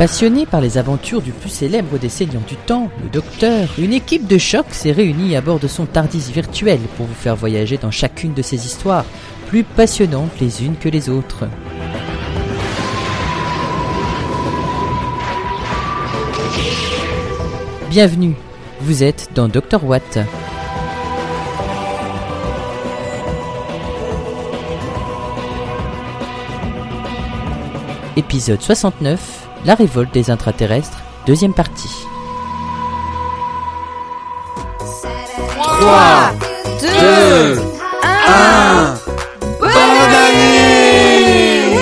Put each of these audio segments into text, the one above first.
Passionné par les aventures du plus célèbre des seigneurs du temps, le Docteur, une équipe de choc s'est réunie à bord de son Tardis virtuel pour vous faire voyager dans chacune de ces histoires, plus passionnantes les unes que les autres. Bienvenue, vous êtes dans Dr Watt. Épisode 69, La révolte des intraterrestres, deuxième partie. 3, 2, 1, bonne année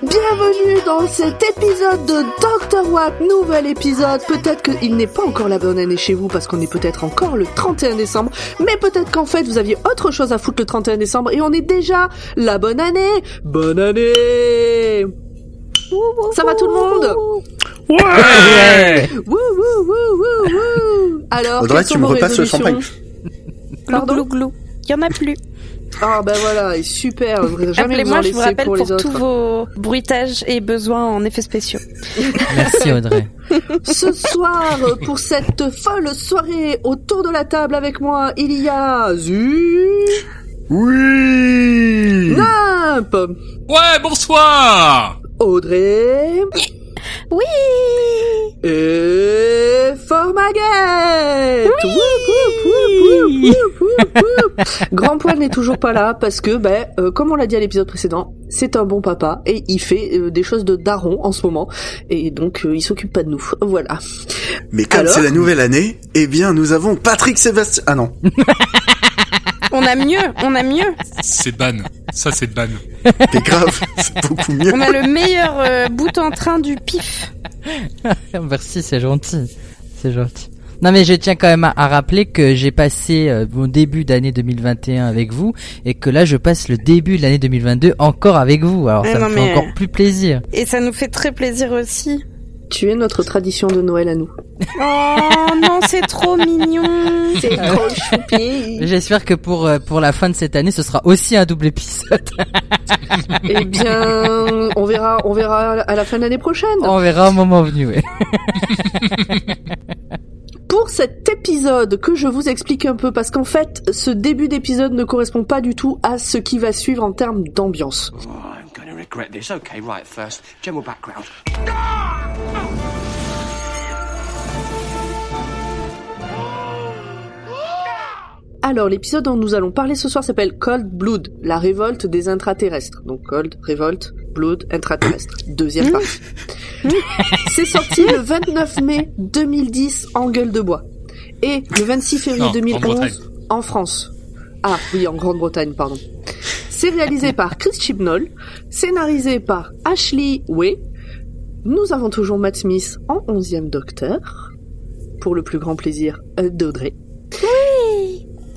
Bienvenue dans cet épisode de Dr. Watt, nouvel épisode. Peut-être qu'il n'est pas encore la bonne année chez vous parce qu'on est peut-être encore le 31 décembre, mais peut-être qu'en fait vous aviez autre chose à foutre le 31 décembre et on est déjà la bonne année. Bonne année Ça va tout le monde Ouais Wouh, wouh, wouh, wouh, wouh. Alors, Audrey, tu me repasses le champagne. Glou Pardon? Glou glou. Il y en a plus. Ah ben voilà, super. Jamais Appelez-moi, je vous rappelle pour tous vos bruitages et besoins en effets spéciaux. Merci Audrey. Ce soir, pour cette folle soirée, autour de la table avec moi, il y a Zu, Oui Nimp, Ouais, bonsoir Audrey Oui et Formaguette. Woup, woup, woup, woup, woup, woup. Grand Poil n'est toujours pas là parce que, ben, euh, comme on l'a dit à l'épisode précédent, c'est un bon papa et il fait euh, des choses de daron en ce moment et donc euh, il s'occupe pas de nous. Voilà. Mais comme Alors c'est la nouvelle année, eh bien nous avons Patrick Sébastien... Ah non. On a mieux, on a mieux. C'est ban. Ça, c'est ban. Mais grave, c'est beaucoup mieux. On a le meilleur euh, bout en train du pif. Merci, c'est gentil. C'est gentil. Non mais je tiens quand même à, à rappeler que j'ai passé euh, mon début d'année 2021 avec vous et que là je passe le début de l'année 2022 encore avec vous. Alors Ah ça me fait mais- encore plus plaisir. Et ça nous fait très plaisir aussi. Tu es notre tradition de Noël à nous. Oh non, c'est trop mignon. C'est trop choupi. J'espère que pour euh, pour la fin de cette année ce sera aussi un double épisode. Eh bien, on verra, on verra à la fin de l'année prochaine. On verra au moment venu. ouais. Pour cet épisode que je vous explique un peu, parce qu'en fait, ce début d'épisode ne correspond pas du tout à ce qui va suivre en termes d'ambiance. I'm going to regret this. Okay, right, first, general background. Alors, l'épisode dont nous allons parler ce soir s'appelle Cold Blood, la révolte des intraterrestres. Donc Cold, révolte, Blood, intraterrestre. Deuxième partie. C'est sorti le 29 mai 2010 en gueule de bois. Et le 26 février Non, en 2011 Bretagne. en France. Ah oui, en Grande-Bretagne, pardon. C'est réalisé par Chris Chibnall, scénarisé par Ashley Way. Nous avons toujours Matt Smith en 11e Docteur, pour le plus grand plaisir euh, d'Audrey.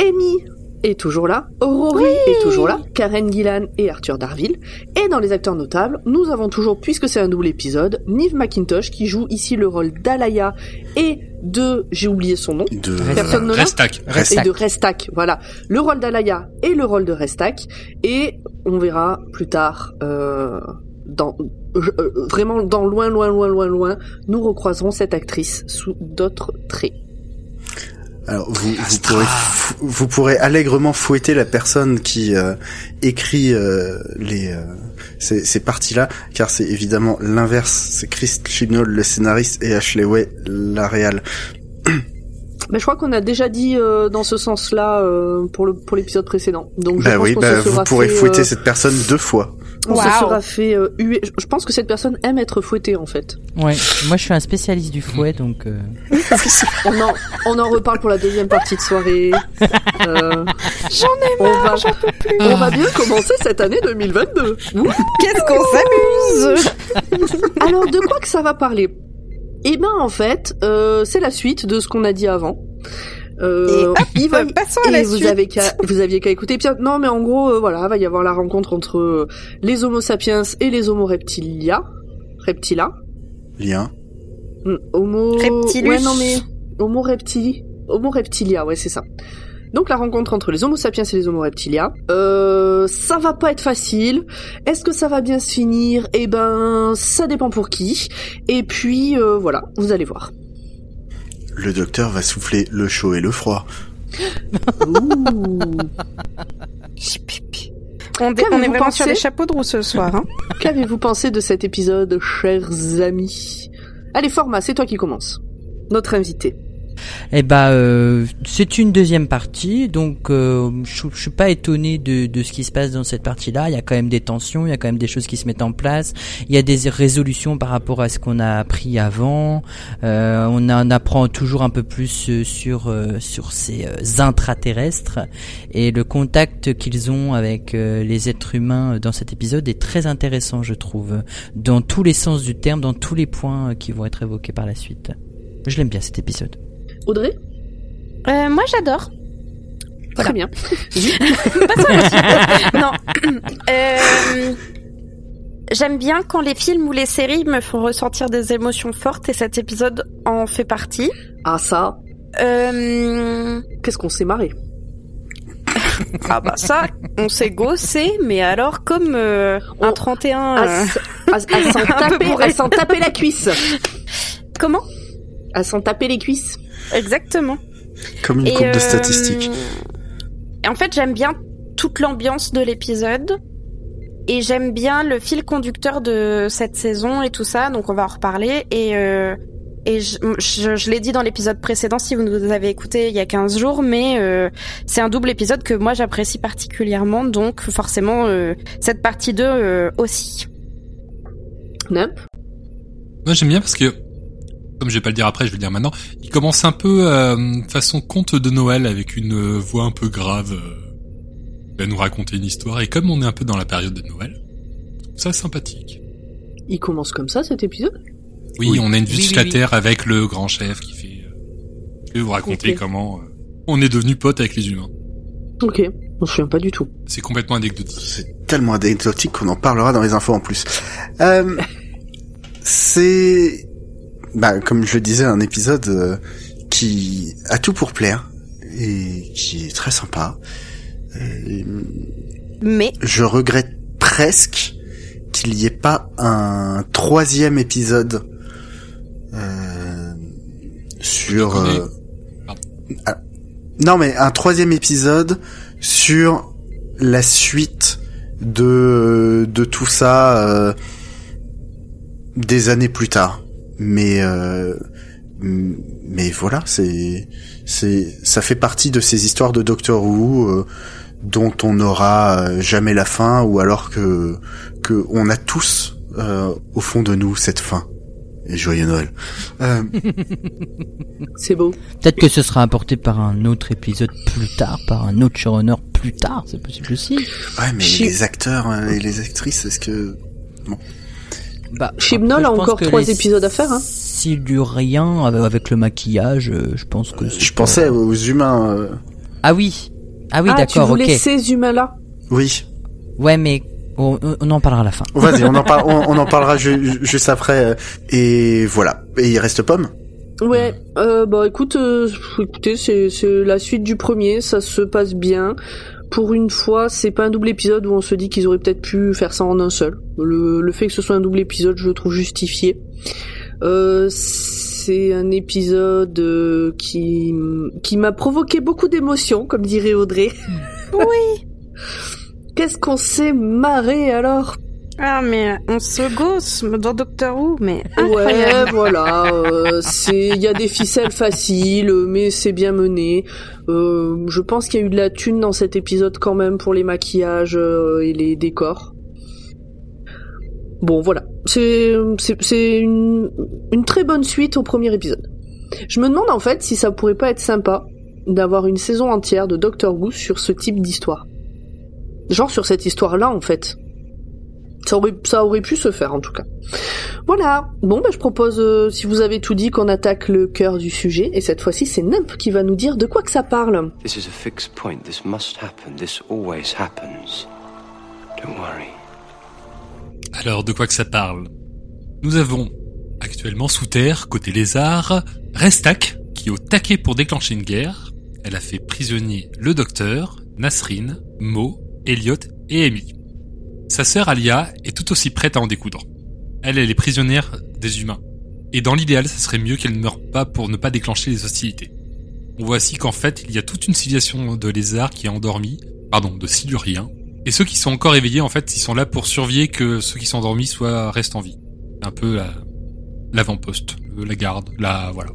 Amy est toujours là, Rory est toujours là, Karen Gillan et Arthur Darville. Et dans les acteurs notables, nous avons toujours, puisque c'est un double épisode, Nive McIntosh qui joue ici le rôle d'Alaya et de, j'ai oublié son nom, De... Personne Restac. Restac. et de Restak. Voilà, le rôle d'Alaya et le rôle de Restak. Et on verra plus tard, euh, dans euh, vraiment dans loin, loin, loin, loin, loin, nous recroiserons cette actrice sous d'autres traits. Alors vous, vous pourrez vous pourrez allègrement fouetter la personne qui euh, écrit euh, les euh, ces, ces parties-là, car c'est évidemment l'inverse. C'est Chris Chibnall le scénariste et Ashley Way la réal. Mais je crois qu'on a déjà dit euh, dans ce sens-là euh, pour le pour l'épisode précédent. Donc je Bah pense oui, bah vous pourrez fait, fouetter euh, cette personne deux fois. on se sera fait euh, huer. Je pense que cette personne aime être fouettée en fait. Ouais. Moi je suis un spécialiste du fouet donc. euh, On en on en reparle pour la deuxième partie de soirée. Euh, J'en ai marre, j'en peux plus. on va bien commencer cette année 2022. Ouh. Qu'est-ce qu'on s'amuse Alors de quoi que ça va parler? Eh ben en fait, euh, c'est la suite de ce qu'on a dit avant. Euh, il va y- Passons à la et vous suite. avez qu'à vous aviez qu'à écouter. Non mais en gros euh, voilà, va y avoir la rencontre entre euh, les Homo sapiens et les Homo reptilia. Reptila. Lien. Hmm, Homo Reptilus. Ouais non mais Homo reptili. Homo reptilia, ouais c'est ça. Donc la rencontre entre les Homo sapiens et les Homo reptilia. Euh, ça va pas être facile. Est-ce que ça va bien se finir? Eh ben, ça dépend pour qui. Et puis euh, voilà, vous allez voir. Le docteur va souffler le chaud et le froid. Ouh. On, est vraiment pensé sur les chapeaux de roue ce soir. Hein Qu'avez-vous pensé de cet épisode, chers amis? Allez, Format, c'est toi qui commence. Notre invité. Eh ben, euh, c'est une deuxième partie, donc euh, je, je suis pas étonné de, de ce qui se passe dans cette partie-là. Il y a quand même des tensions, il y a quand même des choses qui se mettent en place. Il y a des résolutions par rapport à ce qu'on a appris avant. Euh, on en apprend toujours un peu plus euh, sur euh, sur ces euh, intraterrestres et le contact qu'ils ont avec les êtres humains dans cet épisode est très intéressant, je trouve, dans tous les sens du terme, dans tous les points qui vont être évoqués par la suite. Je l'aime bien cet épisode. Audrey Euh, moi, j'adore. Très bien. non. Euh, J'aime bien quand les films ou les séries me font ressentir des émotions fortes et cet épisode en fait partie. Ah ça, Euh... qu'est-ce qu'on s'est marré Ah bah ça, on s'est gossé, mais alors comme euh, un On- 31... À, euh, s- à- à s'en Un peu taper, bourré. à s'en taper la cuisse. Comment? À s'en taper les cuisses. Exactement. Comme une Et, courbe de euh, statistiques. et en fait, j'aime bien toute l'ambiance de l'épisode. Et j'aime bien le fil conducteur de cette saison et tout ça, donc on va en reparler. Et, euh, et je, je, je l'ai dit dans l'épisode précédent, si vous nous avez écouté il y a 15 jours, mais euh, c'est un double épisode que moi j'apprécie particulièrement, donc forcément euh, cette partie 2 euh, aussi. Nump Moi j'aime bien parce que, comme je vais pas le dire après, je vais le dire maintenant, il commence un peu euh, façon conte de Noël avec une euh, voix un peu grave. euh, il va nous raconter une histoire et comme on est un peu dans la période de Noël, ça sympathique. Il commence comme ça cet épisode? Oui, Oui. on a une vue Oui, sur oui, la oui. Terre avec le grand chef qui fait, euh, je vais vous raconter Ok. comment euh, on est devenu potes avec les humains. Ok, je me souviens pas du tout. C'est complètement anecdotique. C'est tellement anecdotique qu'on en parlera dans les infos en plus. Euh, c'est, bah, comme je le disais, un épisode euh, qui a tout pour plaire et qui est très sympa. Et Mais je regrette presque qu'il n'y ait pas un troisième épisode euh, sur. Euh, ah, non, mais un troisième épisode sur la suite de de tout ça euh, des années plus tard. Mais euh, mais voilà, c'est c'est ça fait partie de ces histoires de Doctor Who. euh, dont on n'aura euh, jamais la fin ou alors que que on a tous euh, au fond de nous cette fin. Et joyeux Noël. Euh, C'est beau. Peut-être que ce sera apporté par un autre épisode plus tard, par un autre showrunner plus tard, c'est possible aussi. ouais, mais les acteurs euh, et les actrices, est-ce que Bah, Chibnall a encore trois les épisodes à faire, hein. Siluriens, avec avec le maquillage, euh, je pense que... c'est je pensais aux humains euh, Ah oui Ah oui, ah, tu d'accord, voulais ok. ces humains-là? Oui. Ouais, mais on, on en parlera à la fin. Vas-y, on en parle on, on en parlera ju- juste après euh, et voilà. Et il reste Pomme Ouais, euh, bah écoute, euh, écoutez, c'est c'est la suite du premier, ça se passe bien. Pour une fois, c'est pas un double épisode où on se dit qu'ils auraient peut-être pu faire ça en un seul. Le, le fait que ce soit un double épisode, je le trouve justifié. Euh, c'est un épisode euh, qui qui m'a provoqué beaucoup d'émotions, comme dirait Audrey. oui. Qu'est-ce qu'on s'est marré alors? Ah mais on se gosse dans Doctor Who, mais Ouais, voilà. euh, c'est, il y a des ficelles faciles, mais c'est bien mené. Euh, je pense qu'il y a eu de la thune dans cet épisode quand même pour les maquillages euh, et les décors. Bon, voilà. C'est, c'est, c'est une, une très bonne suite au premier épisode. Je me demande en fait si ça pourrait pas être sympa d'avoir une saison entière de Doctor Who sur ce type d'histoire. Genre sur cette histoire-là en fait. Ça aurait, ça aurait pu se faire en tout cas. Voilà. Bon, bah, je propose, euh, si vous avez tout dit, qu'on attaque le cœur du sujet. Et cette fois-ci, c'est Nump qui va nous dire de quoi que ça parle. This is a fixed point. This must happen. This always happens. Don't worry. Alors, de quoi que ça parle? Nous avons actuellement sous terre, côté lézard, Restak, qui est au taquet pour déclencher une guerre, elle a fait prisonnier le docteur, Nasrin, Mo, Elliot et Amy. Sa sœur Alia est tout aussi prête à en découdre. Elle, elle est prisonnière des humains. Et dans l'idéal, ce serait mieux qu'elle ne meure pas pour ne pas déclencher les hostilités. On voit aussi qu'en fait, il y a toute une civilisation de lézards qui est endormie, pardon, de siluriens. Et ceux qui sont encore éveillés, en fait, ils sont là pour surveiller que ceux qui sont endormis soient restent en vie. Un peu la, l'avant-poste, la garde, la, voilà.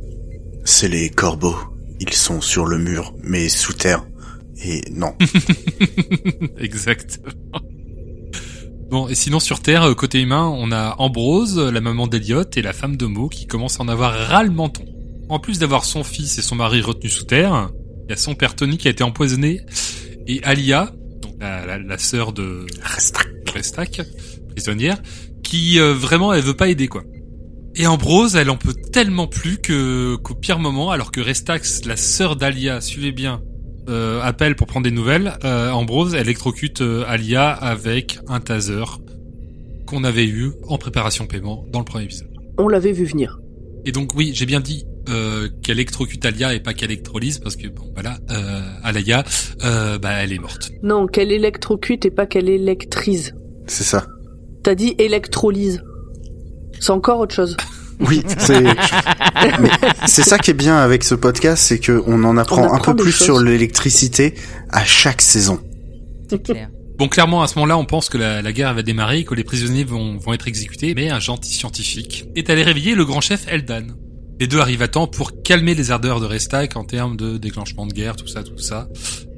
C'est les corbeaux. Ils sont sur le mur, mais sous terre. Et non. Exactement. Bon, et sinon sur Terre, euh, côté humain, on a Ambrose, la maman d'Eliot et la femme de Mo qui commence à en avoir ras le menton. En plus d'avoir son fils et son mari retenus sous terre, il y a son père Tony qui a été empoisonné et Alia, donc la, la, la sœur de Restak, prisonnière, qui euh, vraiment elle veut pas aider quoi. Et Ambrose, elle en peut tellement plus que qu'au pire moment, alors que Restax, la sœur d'Alia, suivez bien, euh, appelle pour prendre des nouvelles, euh, Ambrose électrocute euh, Alia avec un taser qu'on avait eu en préparation paiement dans le premier épisode. On l'avait vu venir. Et donc oui, j'ai bien dit euh, qu'elle électrocute Alia et pas qu'elle électrolyse parce que bon voilà, euh, Alia, euh, bah elle est morte. Non, qu'elle électrocute et pas qu'elle électrise. C'est ça. T'as dit électrolyse. C'est encore autre chose. Oui, c'est mais c'est ça qui est bien avec ce podcast, c'est que on en apprend, On apprend un peu plus choses. sur l'électricité à chaque saison. C'est clair. Bon, clairement, à ce moment-là, on pense que la, la guerre va démarrer que les prisonniers vont, vont être exécutés, mais un gentil scientifique est allé réveiller le grand chef Eldan. Les deux arrivent à temps pour calmer les ardeurs de Restak en termes de déclenchement de guerre, tout ça, tout ça.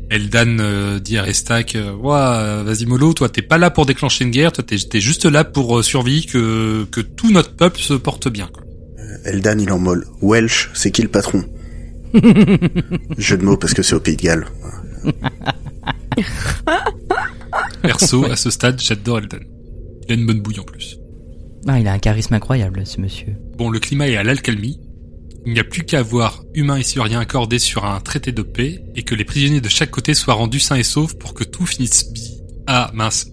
Eldan euh, dit à Restak, euh, Ouah, euh, vas-y mollo, toi t'es pas là pour déclencher une guerre, toi t'es t'es juste là pour euh, surveiller que, que tout notre peuple se porte bien. Quoi. Eldan, il en molle. Welsh, c'est qui le patron? Jeu de mots parce que c'est au Pays de Galles. Perso, à ce stade, j'adore Eldan. Il a une bonne bouille en plus. Ah, il a un charisme incroyable, ce monsieur. Bon, le climat est à l'alcalmie. Il n'y a plus qu'à voir humains et syrien accordés sur un traité de paix et que les prisonniers de chaque côté soient rendus sains et saufs pour que tout finisse bien. Ah, mince.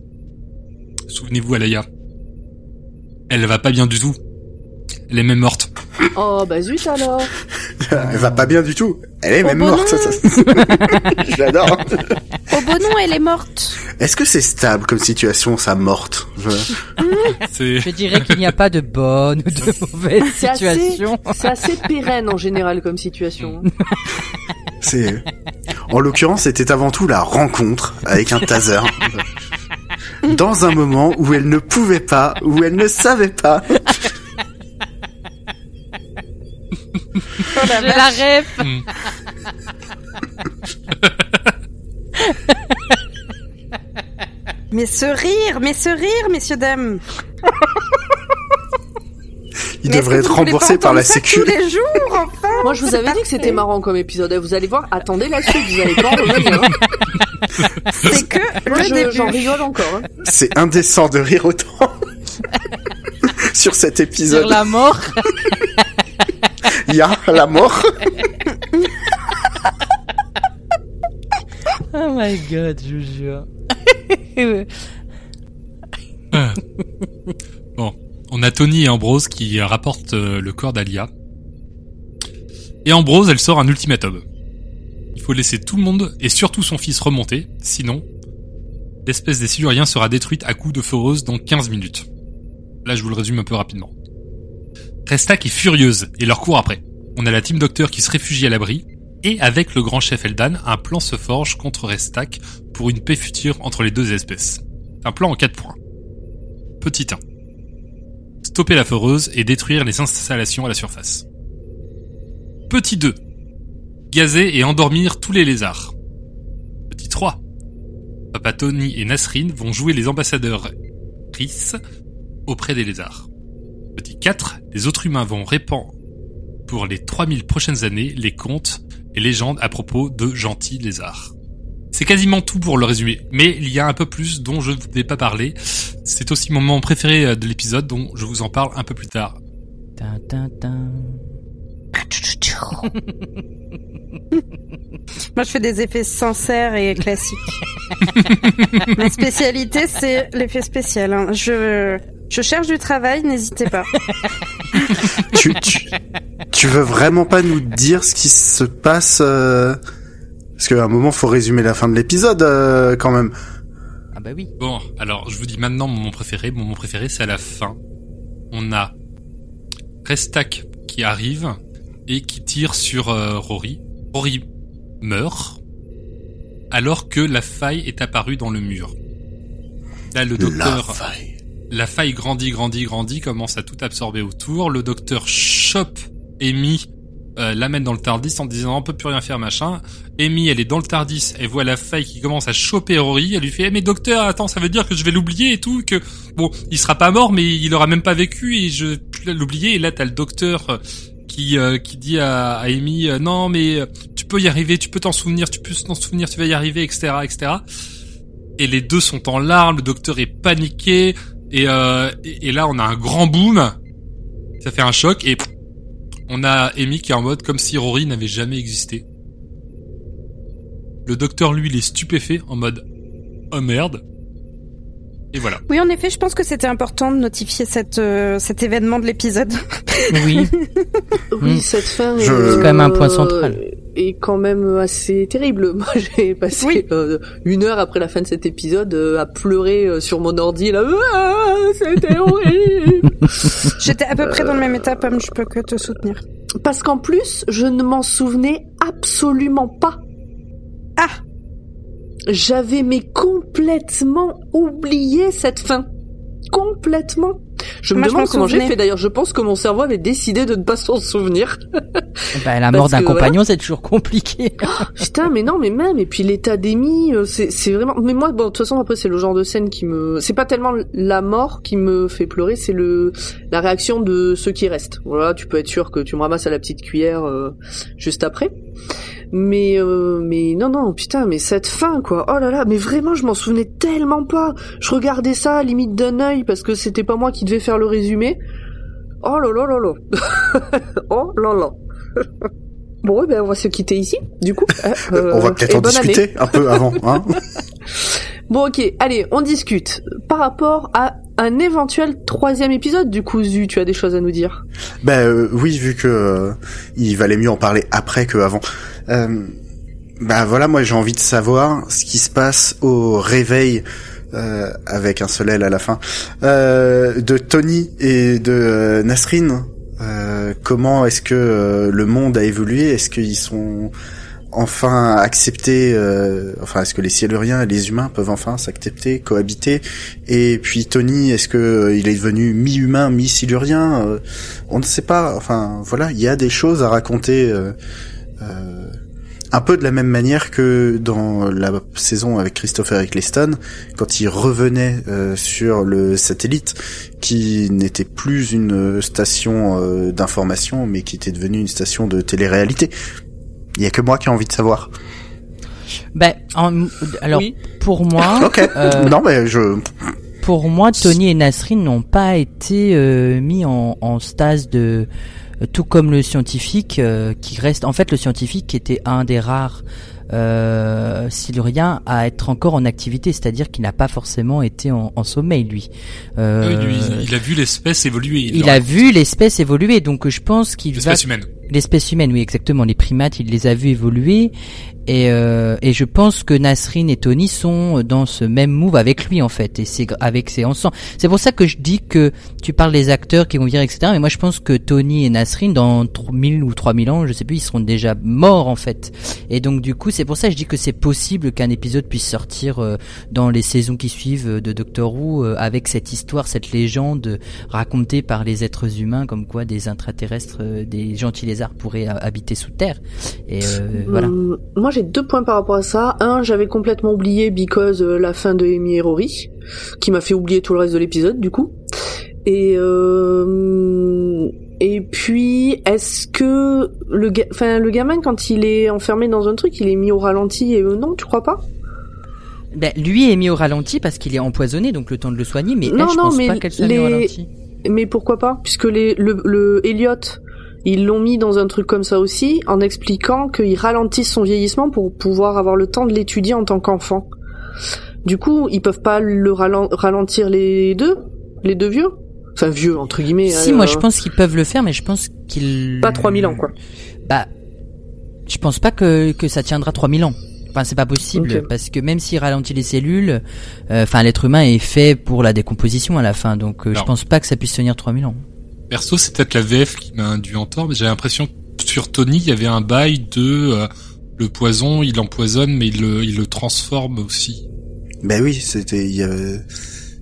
Souvenez-vous, Alaya. Elle va pas bien du tout. Elle est même morte. Oh bah zut alors. Elle va pas bien du tout. Elle est même morte. J'adore. Oh bon non, elle est morte. Est-ce que c'est stable comme situation, ça morte? Je- dirais qu'il n'y a pas de bonne ou de mauvaise C'est assez, situation. c'est assez pérenne en général comme situation. C'est. En l'occurrence, c'était avant tout la rencontre avec un taser. Dans un moment où elle ne pouvait pas, où elle ne savait pas. Oh la J'ai la ref. Hmm. Mais ce rire, mais ce rire, messieurs dames. Il Mais devrait être remboursé par la sécu. Tous les jours, enfin. Moi je vous avais dit que c'était marrant comme épisode. Vous allez voir, attendez la suite, vous allez pas hein. C'est que Moi le je- début. j'en rigole encore. hein. C'est indécent de rire autant. Sur cet Sur épisode, la mort. Il y a la mort. Oh my god, je vous jure. Ah. Bon, on a Tony et Ambrose qui rapportent euh, le corps d'Alia. Et Ambrose, elle sort un ultimatum. Il faut laisser tout le monde, et surtout son fils, remonter, sinon, l'espèce des Siluriens sera détruite à coups de foreuse dans 15 minutes. Là, je vous le résume un peu rapidement. Restak est furieuse, et leur court après. On a la team Docteur qui se réfugie à l'abri, et avec le grand chef Eldan, un plan se forge contre Restak pour une paix future entre les deux espèces. Un plan en 4 points. Petit 1. Stopper la foreuse et détruire les installations à la surface. Petit 2. Gazer et endormir tous les lézards. Petit 3. Papa Tony et Nasrin vont jouer les ambassadeurs Chris auprès des lézards. Petit 4. Les autres humains vont répandre pour les 3000 prochaines années les contes et légendes à propos de gentils lézards. C'est quasiment tout pour le résumé, mais il y a un peu plus dont je ne vais pas parler. C'est aussi mon moment préféré euh, de l'épisode, dont je vous en parle un peu plus tard. Moi, je fais des effets sincères et classiques. Ma spécialité, c'est l'effet spécial. hein. Je, je cherche du travail, n'hésitez pas. tu, tu, tu veux vraiment pas nous dire ce qui se passe euh, Parce qu'à un moment, faut résumer la fin de l'épisode euh, quand même. Ah bah oui. Bon, alors je vous dis maintenant mon moment préféré. Mon moment préféré, c'est à la fin. On a Restak qui arrive et qui tire sur euh, Rory. Rory meurt alors que la faille est apparue dans le mur. Là, le La docteur, faille. La faille grandit, grandit, grandit, commence à tout absorber autour. Le docteur chope Amy, euh, l'amène dans le Tardis en disant on peut plus rien faire machin. Amy, elle est dans le Tardis, elle voit la faille qui commence à choper Rory, elle lui fait Eh, mais docteur, attends, ça veut dire que je vais l'oublier et tout, que bon, il sera pas mort, mais il aura même pas vécu et je l'oublier. Et là, t'as le docteur euh, qui euh, qui dit à, à Amy euh, non mais tu peux y arriver, tu peux t'en souvenir, tu peux t'en souvenir, tu vas y arriver, etc., etc. Et les deux sont en larmes, le docteur est paniqué et euh, et, là on a un grand boom, ça fait un choc et on a Amy qui est en mode comme si Rory n'avait jamais existé. Le docteur lui il est stupéfait en mode oh merde. Et voilà. Oui, en effet, je pense que c'était important de notifier cette, euh, cet événement de l'épisode. Oui. Oui, Mm. cette fin Je- C'est quand même un point euh, central. est quand même assez terrible. Moi, j'ai passé Oui. euh, une heure après la fin de cet épisode euh, à pleurer euh, sur mon ordi. Là, Ah, c'était horrible. J'étais à peu près dans le même état, Pam, je peux que te soutenir. Parce qu'en plus, je ne m'en souvenais absolument pas. Ah J'avais mais complètement oublié cette fin. Complètement. Je me Moi, demande m'en comment j'ai fait d'ailleurs. Je pense que mon cerveau avait décidé de ne pas s'en souvenir. Bah, la mort d'un compagnon, c'est toujours compliqué. Putain, mais non, mais même, et puis l'état d'Amy, euh, c'est, c'est vraiment, mais moi, bon, de toute façon, après, c'est le genre de scène qui me, c'est pas tellement la mort qui me fait pleurer, c'est le, la réaction de ceux qui restent. Voilà, tu peux être sûr que tu me ramasses à la petite cuillère, euh, juste après. Mais, euh, mais non, non, putain, mais cette fin, quoi. Oh là là, mais vraiment, je m'en souvenais tellement pas. Je regardais ça à limite d'un œil parce que c'était pas moi qui devais faire le résumé. Oh là là là là. oh là là. Bon, eh ben, on va se quitter ici, du coup. Euh, On va euh, peut-être en année. discuter un peu avant. Hein Bon, ok, allez, on discute. Par rapport à un éventuel troisième épisode, du coup, Zu, tu as des choses à nous dire? Ben euh, oui, vu que euh, il valait mieux en parler après que avant. Bah voilà, moi j'ai envie de savoir ce qui se passe au réveil euh, avec un seul L à la fin euh, de Tony et de euh, Nasrin. Euh, comment est-ce que le monde a évolué? Est-ce qu'ils sont enfin acceptés Enfin, est-ce que les Cieluriens et les humains peuvent enfin s'accepter, cohabiter? Et puis Tony, est-ce que il est devenu mi-humain, mi-silurien? On ne sait pas. Enfin, voilà, il y a des choses à raconter. euh, un peu de la même manière que dans la saison avec Christopher Eccleston, quand il revenait euh, sur le satellite, qui n'était plus une station euh, d'information, mais qui était devenu une station de télé-réalité. Il y a que moi qui ai envie de savoir. Ben, en- alors Oui. pour moi, Ok. euh, non, mais je. pour moi, Tony et Nasrin n'ont pas été euh, mis en, en stase de euh, tout comme le scientifique euh, qui reste. En fait, le scientifique était un des rares euh, siluriens à être encore en activité, c'est-à-dire qu'il n'a pas forcément été en, en sommeil, lui. Euh, Oui, lui, il a vu l'espèce évoluer. il a vu l'espèce évoluer, donc je pense qu'il va l'espèce humaine. L'espèce humaine, oui, exactement. Les primates, il les a vus évoluer. Et, euh, et je pense que Nasrin et Tony sont dans ce même move avec lui, en fait. Et c'est avec ses ensemble. C'est pour ça que je dis que tu parles des acteurs qui vont venir, etc. Mais moi, je pense que Tony et Nasrin, dans 3000 ou 3000 ans, je sais plus, ils seront déjà morts, en fait. Et donc, du coup, c'est pour ça que je dis que c'est possible qu'un épisode puisse sortir euh, dans les saisons qui suivent euh, de Doctor Who euh, avec cette histoire, cette légende racontée par les êtres humains, comme quoi des intraterrestres, euh, des gentils lézards pourraient euh, habiter sous terre. Et euh, voilà. J'ai deux points par rapport à ça. Un, j'avais complètement oublié because euh, la fin de Amy et Rory, qui m'a fait oublier tout le reste de l'épisode, du coup. Et euh, et puis, est-ce que le, ga- enfin, le gamin, quand il est enfermé dans un truc, il est mis au ralenti et eux non, tu crois pas? Ben, lui est mis au ralenti parce qu'il est empoisonné, donc le temps de le soigner. Mais Non, elle, je non, pense mais pas qu'elle soit mise au les- ralenti. Mais pourquoi pas? Puisque les, le, le Elliot, ils l'ont mis dans un truc comme ça aussi, en expliquant qu'il ralentisse son vieillissement pour pouvoir avoir le temps de l'étudier en tant qu'enfant. Du coup, ils peuvent pas le ralen- ralentir les deux, les deux vieux? Enfin vieux entre guillemets. Si, hein, moi euh, je pense qu'ils peuvent le faire, mais je pense qu'ils Pas 3000 ans quoi. Bah, je pense pas que que ça tiendra 3000 ans. Enfin, c'est pas possible parce que même s'il ralentit les cellules, euh, enfin, l'être humain est fait pour la décomposition à la fin. Donc, euh, je pense pas que ça puisse tenir 3000 ans. Perso, c'est peut-être la VF qui m'a induit en tort, mais j'ai l'impression que sur Tony, il y avait un bail de euh, le poison, il empoisonne, mais il le, il le transforme aussi. Ben oui, c'était euh,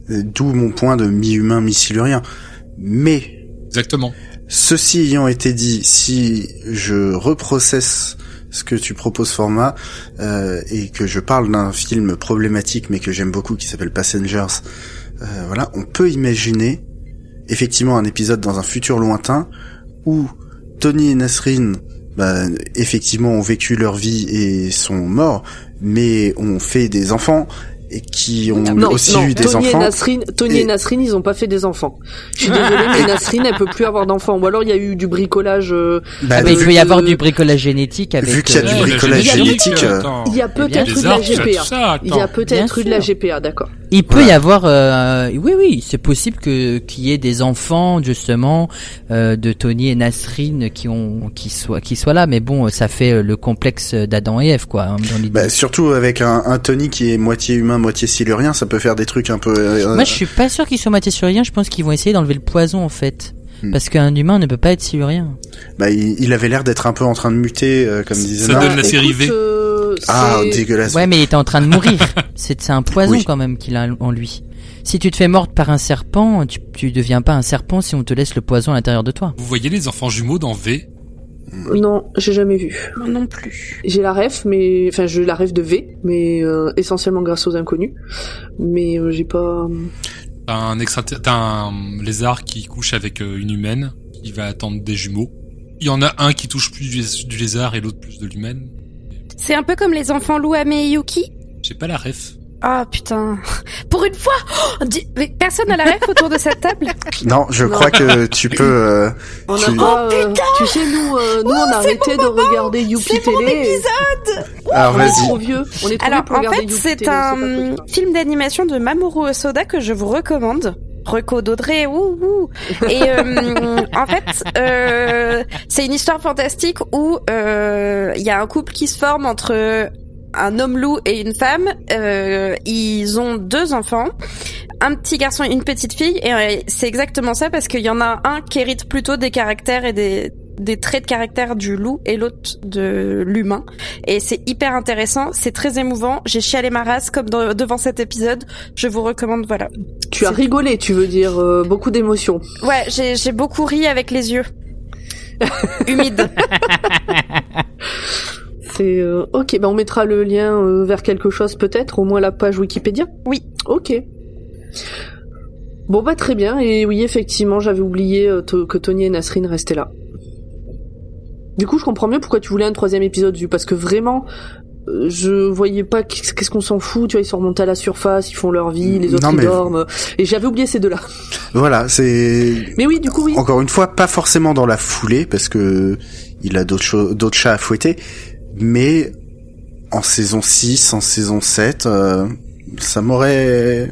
d'où mon point de mi-humain, mi-silurien. Mais Exactement. ceci ayant été dit, si je reprocesse ce que tu proposes format euh, et que je parle d'un film problématique mais que j'aime beaucoup qui s'appelle Passengers, euh, voilà, on peut imaginer effectivement un épisode dans un futur lointain où Tony et Nasrin bah, effectivement ont vécu leur vie et sont morts, mais ont fait des enfants et qui ont Non, aussi non, eu des Tony enfants. Et Nasrin, Tony et... Et- Nasrin, ils ont pas fait des enfants. Je suis désolée, mais Nasrin, elle peut plus avoir d'enfants. Ou alors il y a eu du bricolage. euh, Bah, Ah, mais il peut y avoir du bricolage génétique avec. Vu qu'il y a du euh, la bricolage génétique, euh. Il y a bien peut-être eu de la GPA. Il y a peut-être eu de la. GPA, d'accord. Il peut Voilà. y avoir, euh, oui, oui, c'est possible que qu'il y ait des enfants justement euh, de Tony et Nasrin qui ont, qui soient, qui soient là. Mais bon, ça fait euh, le complexe d'Adam et Ève, quoi, hein, dans l'idée. Bah, surtout avec un, un Tony qui est moitié humain, moitié silurien, ça peut faire des trucs un peu. euh, Moi, je suis pas sûr qu'ils soient moitié siluriens. Je pense qu'ils vont essayer d'enlever le poison en fait, Hmm. parce qu'un humain ne peut pas être silurien. bah, il, il avait l'air d'être un peu en train de muter, euh, comme disait Ça donne la série V. euh, Ah, dégueulasse. Ouais, mais il était en train de mourir. c'est c'est un poison Oui. quand même qu'il a en lui. Si tu te fais mordre par un serpent, tu, tu deviens pas un serpent si on te laisse le poison à l'intérieur de toi. Vous voyez les enfants jumeaux dans V? Non, j'ai jamais vu. Moi non plus. J'ai la ref, mais enfin j'ai la ref de V, mais euh, essentiellement grâce aux inconnus. Mais euh, j'ai pas. T'as un extra, t'as un lézard qui couche avec euh, une humaine, qui va attendre des jumeaux. Il y en a un qui touche plus du, du lézard et l'autre plus de l'humaine. C'est un peu comme les enfants Louame et Yuki. J'ai pas la ref. Ah putain. Pour une fois, oh, mais personne n'a la ref autour de cette table. Non, je Non. crois que tu peux. euh, On tu- a pas. euh, tu sais nous, euh, nous on a arrêté de regarder Yuki C'est mon Télé. épisode. Alors On est vas-y. trop vieux. On est trop Alors vieux pour en fait, c'est Télé, un film d'animation de Mamoru Osoda que je vous recommande. Reco d'Audrey, ouh, ouh. Et euh, en fait, euh, c'est une histoire fantastique où euh, il y a un couple qui se forme entre un homme loup et une femme. Euh, ils ont deux enfants, un petit garçon et une petite fille. Et euh, c'est exactement ça parce qu'il y en a un qui hérite plutôt des caractères et des des traits de caractère du loup et l'autre de l'humain. Et c'est hyper intéressant, c'est très émouvant. J'ai chialé ma race comme devant cet épisode. Je vous recommande, voilà. Tu as rigolé, tu veux dire euh, beaucoup d'émotions. Ouais, j'ai j'ai beaucoup ri avec les yeux. Humides. C'est euh, ok. Ben on mettra le lien euh, vers quelque chose peut-être, au moins la page Wikipédia. Oui. Ok. Bon bah très bien. Et oui effectivement j'avais oublié euh, que Tony et Nasrin restaient là. Du coup je comprends mieux pourquoi tu voulais un troisième épisode vu parce que vraiment je voyais pas qu'est-ce qu'on s'en fout. Tu vois ils sont remontés à la surface, ils font leur vie, les autres Non, ils dorment. Et j'avais oublié ces deux-là. Voilà, c'est Mais oui du coup oui. encore une fois pas forcément dans la foulée parce que il a d'autres choses, d'autres chats à fouetter, mais en saison 6, en saison 7, euh, ça m'aurait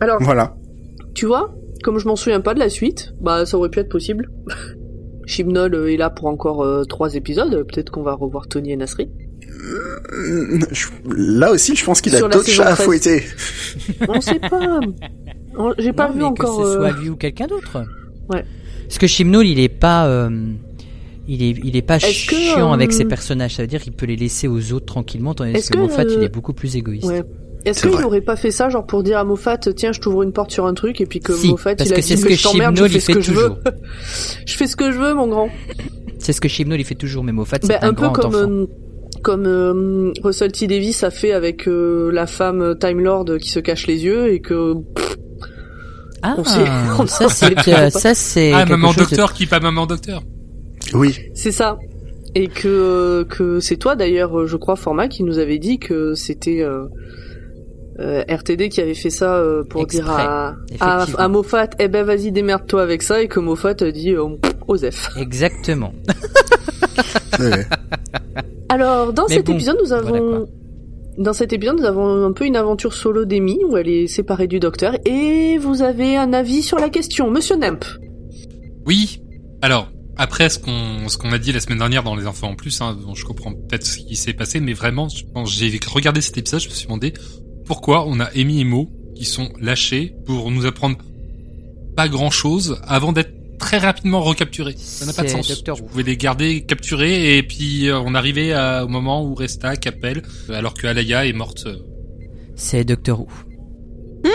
Alors voilà. Tu vois, comme je m'en souviens pas de la suite, bah ça aurait pu être possible. Chibnall euh, est là pour encore euh, trois épisodes, peut-être qu'on va revoir Tony et Nasri. Je- Là aussi, je pense qu'il a d'autres chats à 13. fouetter. On sait pas. On- J'ai pas Non, vu mais encore. Que ce euh, soit lui ou quelqu'un d'autre. Ouais. Parce que Chimnall, il est pas, euh, il est, il est pas chiant euh, avec ses personnages. Ça veut dire qu'il peut les laisser aux autres tranquillement, tandis Est-ce que, que, Moffat, euh, il est beaucoup plus égoïste. Ouais. Est-ce C'est qu'il vrai. aurait pas fait ça, genre pour dire à Moffat, tiens, je t'ouvre une porte sur un truc, et puis que Si, Moffat, parce il a que dit, ce que je t'emmerde, je fais il ce fait que je veux. toujours. je fais ce que je veux, mon grand. C'est ce que Chibnall, il fait toujours, mais Moffat, c'est Ben, un, un peu grand comme euh, comme euh, Russell T Davis a fait avec euh, la femme Time Lord qui se cache les yeux et que Ah, on sait- on ça c'est, pas. euh, ça c'est Ah, maman chose de- docteur qui pas maman docteur. Oui, c'est ça et que que c'est toi d'ailleurs euh, je crois format qui nous avait dit que c'était euh, euh, RTD qui avait fait ça euh, pour Exprès, dire à, à, Moffat eh ben vas-y démerde-toi avec ça et que Moffat a dit euh, Osef. Exactement. ouais. Alors dans Mais cet bon, épisode nous avons voilà dans cet épisode nous avons un peu une aventure solo d'Amy où elle est séparée du docteur et vous avez un avis sur la question Monsieur Nemp. Oui. Alors, après ce qu'on ce qu'on a dit la semaine dernière dans les infos en plus, hein, dont je comprends peut-être ce qui s'est passé, mais vraiment, je pense, j'ai regardé cet épisode, je me suis demandé pourquoi on a Amy et Mo qui sont lâchés pour nous apprendre pas grand chose avant d'être très rapidement recapturés. Ça n'a pas de sens. Doctor Who. pouvais les garder capturés et puis euh, on arrivait à- au moment où Resta appelle euh, alors que Alaya est morte. euh. C'est Doctor Who.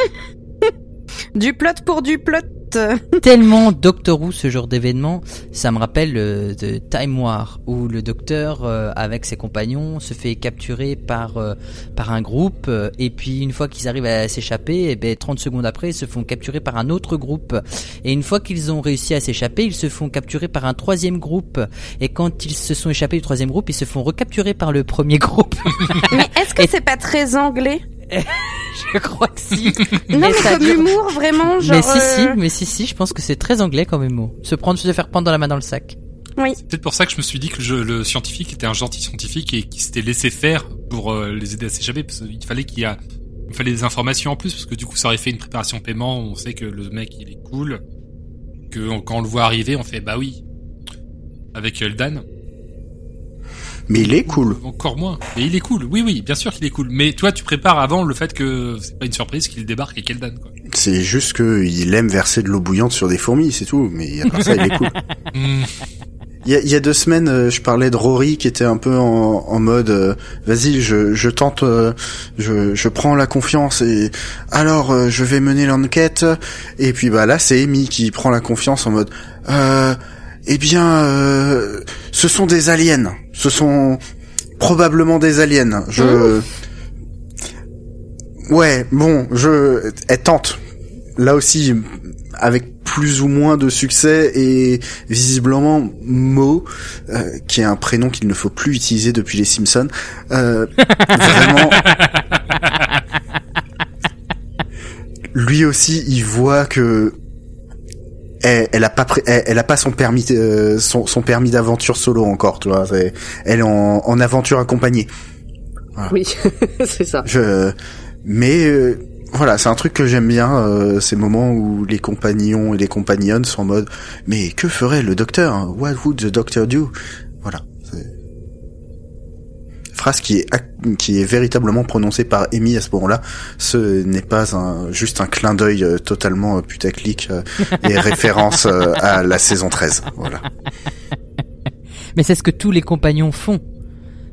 Du plot pour du plot. Tellement Doctor Who ce genre d'événement, ça me rappelle euh, de Time War où le docteur euh, avec ses compagnons se fait capturer par euh, par un groupe euh, et puis une fois qu'ils arrivent à s'échapper, et ben 30 secondes après ils se font capturer par un autre groupe. Et une fois qu'ils ont réussi à s'échapper, ils se font capturer par un troisième groupe. Et quand ils se sont échappés du troisième groupe, ils se font recapturer par le premier groupe. Mais est-ce que c'est pas très anglais? Je crois que si. Non, mais comme dure- humour, vraiment, genre. mais si si, euh, mais si si, je pense que c'est très anglais comme mot. Se prendre, se faire prendre dans la main dans le sac. Oui. C'est peut-être pour ça que je me suis dit que le, scientifique était un gentil scientifique et qui s'était laissé faire pour euh, les aider à s'échapper parce qu'il fallait qu'il y a il fallait des informations en plus parce que du coup ça aurait fait une préparation paiement, on sait que le mec il est cool, que on- quand on le voit arriver, on fait bah oui. Avec Eldan, Mais il est cool. encore moins. Mais il est cool. Oui oui, bien sûr qu'il est cool. Mais toi tu prépares avant le fait que c'est pas une surprise qu'il débarque avec Eldan quoi. C'est juste que il aime verser de l'eau bouillante sur des fourmis, c'est tout. Mais à part ça, il est cool. Hmm. Il y a, il y a deux semaines, euh, je parlais de Rory qui était un peu en, en mode euh, vas-y, je, je tente, euh, je, je prends la confiance et alors euh, je vais mener l'enquête. Et puis bah là, c'est Amy qui prend la confiance en mode euh, eh bien, ce sont des aliens. Ce sont probablement des aliens. Je ouais, bon, je elle tente. Là aussi, avec plus ou moins de succès et visiblement Mo, euh, qui est un prénom qu'il ne faut plus utiliser depuis les Simpsons, euh, vraiment. Lui aussi, il voit que elle, elle a pas elle, elle a pas son permis euh, son, son permis d'aventure solo encore, tu vois. c'est- Elle est en, en aventure accompagnée. Oui, c'est ça. Je, mais euh, voilà, c'est un truc que j'aime bien, euh, ces moments où les compagnons et les compagnonnes sont en mode, mais que ferait le docteur hein? What would the doctor do? Voilà. Phrase qui est qui est véritablement prononcée par Amy à ce moment-là. Ce n'est pas un juste un clin d'œil euh, totalement euh, putaclic euh, et référence à la saison 13. Voilà. Mais c'est ce que tous les compagnons font.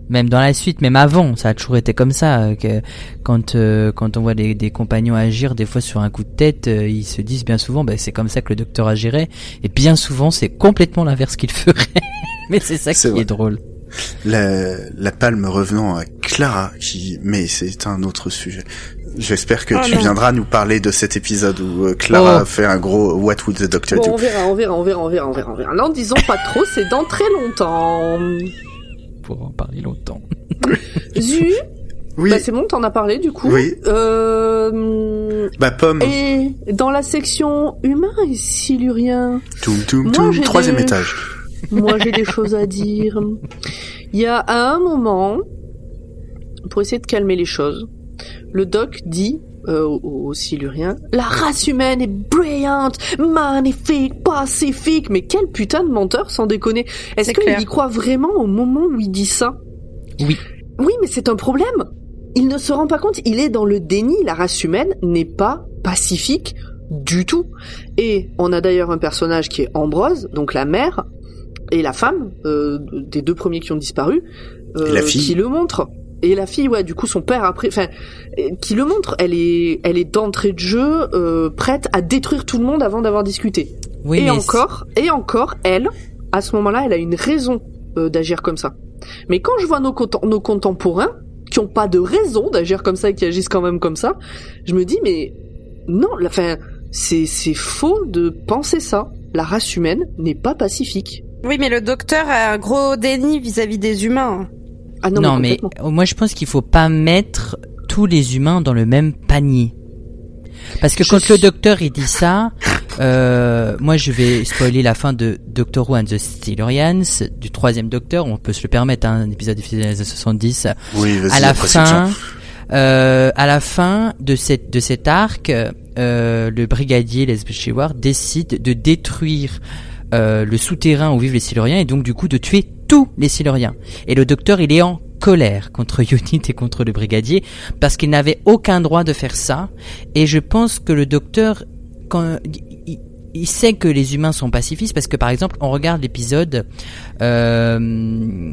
Même dans la suite, même avant, ça a toujours été comme ça. Que quand euh, quand on voit des, des compagnons agir, des fois sur un coup de tête, euh, ils se disent bien souvent, bah, c'est comme ça que le docteur agirait. Et bien souvent, c'est complètement l'inverse qu'il ferait. Mais c'est ça qui vrai. est drôle. La, la palme revenant à Clara, qui, mais c'est un autre sujet. J'espère que Oh tu non. viendras nous parler de cet épisode où euh, Clara Oh. fait un gros What would the doctor Bon, do? on verra, on verra, on verra, on verra, on verra, on verra. N'en disons pas trop, c'est dans très longtemps. Pour en parler longtemps. Zu, Oui, bah c'est bon, t'en as parlé du coup. Oui. Euh, bah Pomme, et dans la section humain et silurien, toum toum toum, troisième des- étage. Moi j'ai des choses à dire. Il y a à un moment, pour essayer de calmer les choses, le doc dit euh, au, au silurien, la race humaine est brillante, magnifique, pacifique. Mais quel putain de menteur, sans déconner. Est-ce qu'il y croit vraiment au moment où il dit ça? Oui. Oui, mais c'est un problème. Il ne se rend pas compte, il est dans le déni, la race humaine n'est pas pacifique du tout. Et on a d'ailleurs un personnage qui est Ambrose, donc la mère, et la femme, euh, des deux premiers qui ont disparu, euh, Et la fille. qui le montre. Et la fille, ouais, du coup, son père après, enfin, qui le montre, elle est, elle est d'entrée de jeu, euh, prête à détruire tout le monde avant d'avoir discuté. Oui, et encore, et encore, elle, à ce moment-là, elle a une raison euh, d'agir comme ça. Mais quand je vois nos, nos contemporains, qui ont pas de raison d'agir comme ça et qui agissent quand même comme ça, je me dis, mais non, la- enfin, c'est, c'est faux de penser ça. La race humaine n'est pas pacifique. Oui, mais le docteur a un gros déni vis-à-vis des humains. Ah non, non, mais, moi je pense qu'il faut pas mettre tous les humains dans le même panier. Parce que Je quand le docteur il dit ça, euh, moi je vais spoiler la fin de Doctor Who and the Silurians, du troisième docteur, on peut se le permettre, hein, un épisode diffusé dans les années 70. Oui, À la fin, ça. euh, à la fin de cette de cet arc, euh, le brigadier Les Sheward décide de détruire euh, le souterrain où vivent les Siluriens et donc du coup de tuer tous les Siluriens. Et le docteur, il est en colère contre Unit et contre le brigadier parce qu'il n'avait aucun droit de faire ça. Et je pense que le docteur, quand il, sait que les humains sont pacifistes parce que par exemple, on regarde l'épisode euh,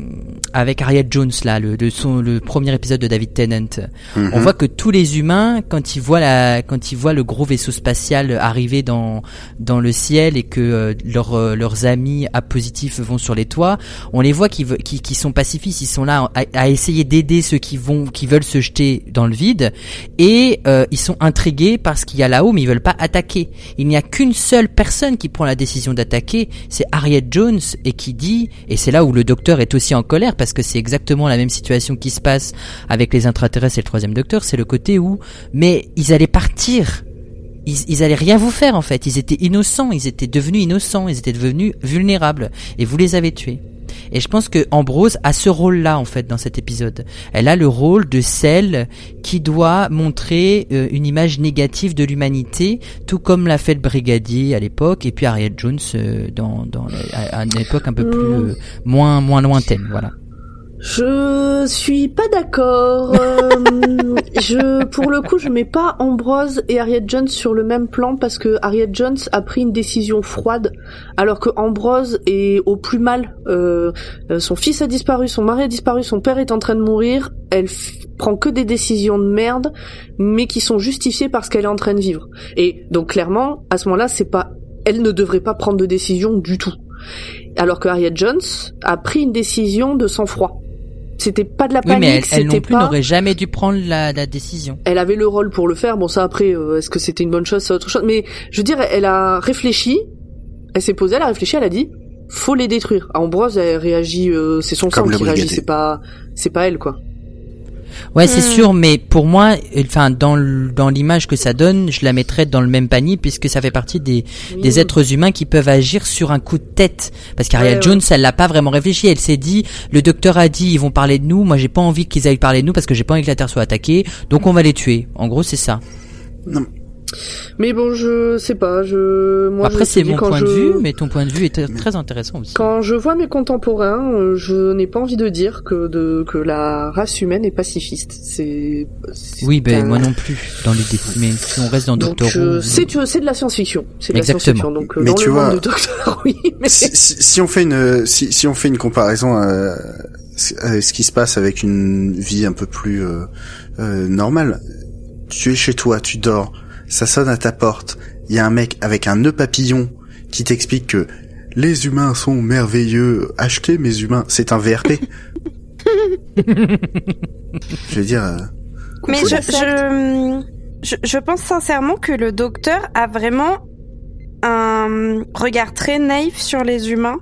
avec Harriet Jones là, le, le, son, le premier épisode de David Tennant. Mhm. On voit que tous les humains, quand ils voient la, quand ils voient le gros vaisseau spatial arriver dans dans le ciel et que euh, leurs euh, leurs amis A positifs vont sur les toits, on les voit qui, qui qui sont pacifistes. Ils sont là à, à essayer d'aider ceux qui vont qui veulent se jeter dans le vide et euh, ils sont intrigués par ce qu'il y a là-haut, mais ils veulent pas attaquer. Il n'y a qu'une seule personne qui prend la décision d'attaquer, c'est Harriet Jones et qui dit, et c'est là où le docteur est aussi en colère parce que c'est exactement la même situation qui se passe avec les intraterrestres et le troisième docteur, c'est le côté où, mais ils allaient partir. Ils, ils allaient rien vous faire en fait. Ils étaient innocents, ils étaient devenus innocents, ils étaient devenus vulnérables et vous les avez tués. Et je pense que Ambrose a ce rôle-là en fait dans cet épisode. Elle a le rôle de celle qui doit montrer euh, une image négative de l'humanité, tout comme l'a fait le brigadier à l'époque, et puis Harriet Jones euh, dans, à une époque un peu plus euh, moins moins lointaine. Voilà. Je suis pas d'accord. Euh, je, pour le coup, je mets pas Ambrose et Harriet Jones sur le même plan parce que Harriet Jones a pris une décision froide, alors que Ambrose est au plus mal. Euh, son fils a disparu, son mari a disparu, son père est en train de mourir. Elle prend que des décisions de merde, mais qui sont justifiées parce qu'elle est en train de vivre. Et donc clairement, à ce moment-là, c'est pas, elle ne devrait pas prendre de décision du tout. Alors que Harriet Jones a pris une décision de sang-froid. C'était pas de la Oui, panique, mais elle, elle c'était non plus pas. n'aurait jamais dû prendre la, la décision. Elle avait le rôle pour le faire. Bon, ça après, euh, est-ce que c'était une bonne chose, c'est autre chose. Mais je veux dire, elle a réfléchi. Elle s'est posée, elle a réfléchi, elle a dit, faut les détruire. À Ambrose, elle réagit, euh, c'est son Comme sang qui réagit, c'est pas, c'est pas elle quoi. Ouais, c'est Hmm. sûr, mais pour moi, enfin dans l- dans l'image que ça donne, je la mettrais dans le même panier puisque ça fait partie des des êtres humains qui peuvent agir sur un coup de tête. Parce qu'Ariel Ouais, Jones, elle l'a pas vraiment réfléchi. Elle s'est dit, le docteur a dit, ils vont parler de nous. Moi, j'ai pas envie qu'ils aillent parler de nous parce que j'ai pas envie que la Terre soit attaquée. Donc, on va les tuer. En gros, c'est ça. Mais bon, je sais pas. Je, moi, Après, c'est mon quand point je- de vue, mais ton point de vue est très- intéressant aussi. Quand je vois mes contemporains, euh, je n'ai pas envie de dire que de que la race humaine est pacifiste. C'est Oui, ben un- moi non plus dans l'idée. Mais si on reste dans Donc Doctor euh, Who, c'est de la science-fiction. C'est de la Exactement. science-fiction. Donc euh, Mais dans tu le vois- monde de Docteur, oui. Mais si, si- si on fait une si, si on fait une comparaison à ce qui se passe avec une vie un peu plus euh, euh, normale, tu es chez toi, tu dors, ça sonne à ta porte, il y a un mec avec un nœud papillon qui t'explique que les humains sont merveilleux, achetez mes humains, c'est un VRP. je veux dire, euh, Mais je, je, je, je pense sincèrement que le docteur a vraiment un regard très naïf sur les humains,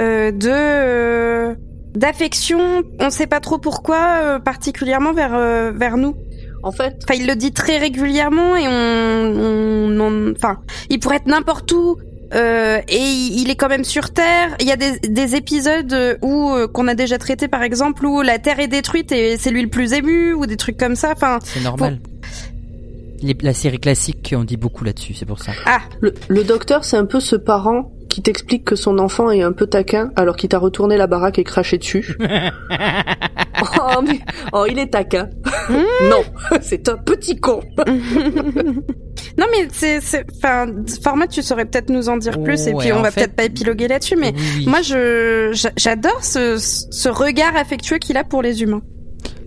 euh, de euh, d'affection. On sait pas trop pourquoi, euh, particulièrement vers euh, vers nous. En fait, Enfin, il le dit très régulièrement et on, on, on- enfin, il pourrait être n'importe où. euh, et il est quand même sur Terre. Il y a des, des épisodes où euh, qu'on a déjà traité, par exemple, où la Terre est détruite et c'est lui le plus ému ou des trucs comme ça. Enfin, c'est normal. Les- la série classique, on dit beaucoup là-dessus, c'est pour ça. ah, le, le docteur, c'est un peu ce parent qui t'explique que son enfant est un peu taquin alors qu'il t'a retourné la baraque et craché dessus. oh, mais, oh, il est taquin. non, c'est un petit con. non mais c'est, c'est, enfin, format, tu saurais peut-être nous en dire plus et Ouais, puis on va fait- peut-être pas épiloguer là-dessus, mais Oui, moi je, j'a- j'adore ce, ce regard affectueux qu'il a pour les humains.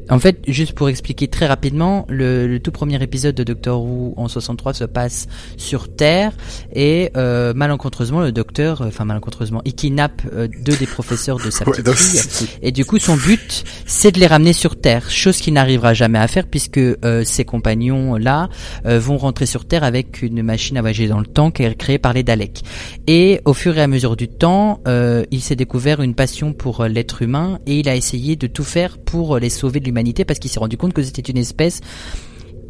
En fait, juste pour expliquer très rapidement, le, le tout premier épisode de Doctor Who en 63 se passe sur Terre et euh, malencontreusement le Docteur, euh, enfin malencontreusement, il kidnappe euh, deux des professeurs de sa petite fille et du coup son but c'est de les ramener sur Terre, chose qu'il n'arrivera jamais à faire puisque euh, ses compagnons là euh, vont rentrer sur Terre avec une machine à voyager dans le temps qui est créée par les Daleks. Et au fur et à mesure du temps, euh, il s'est découvert une passion pour l'être humain et il a essayé de tout faire pour les sauver de parce qu'il s'est rendu compte que c'était une espèce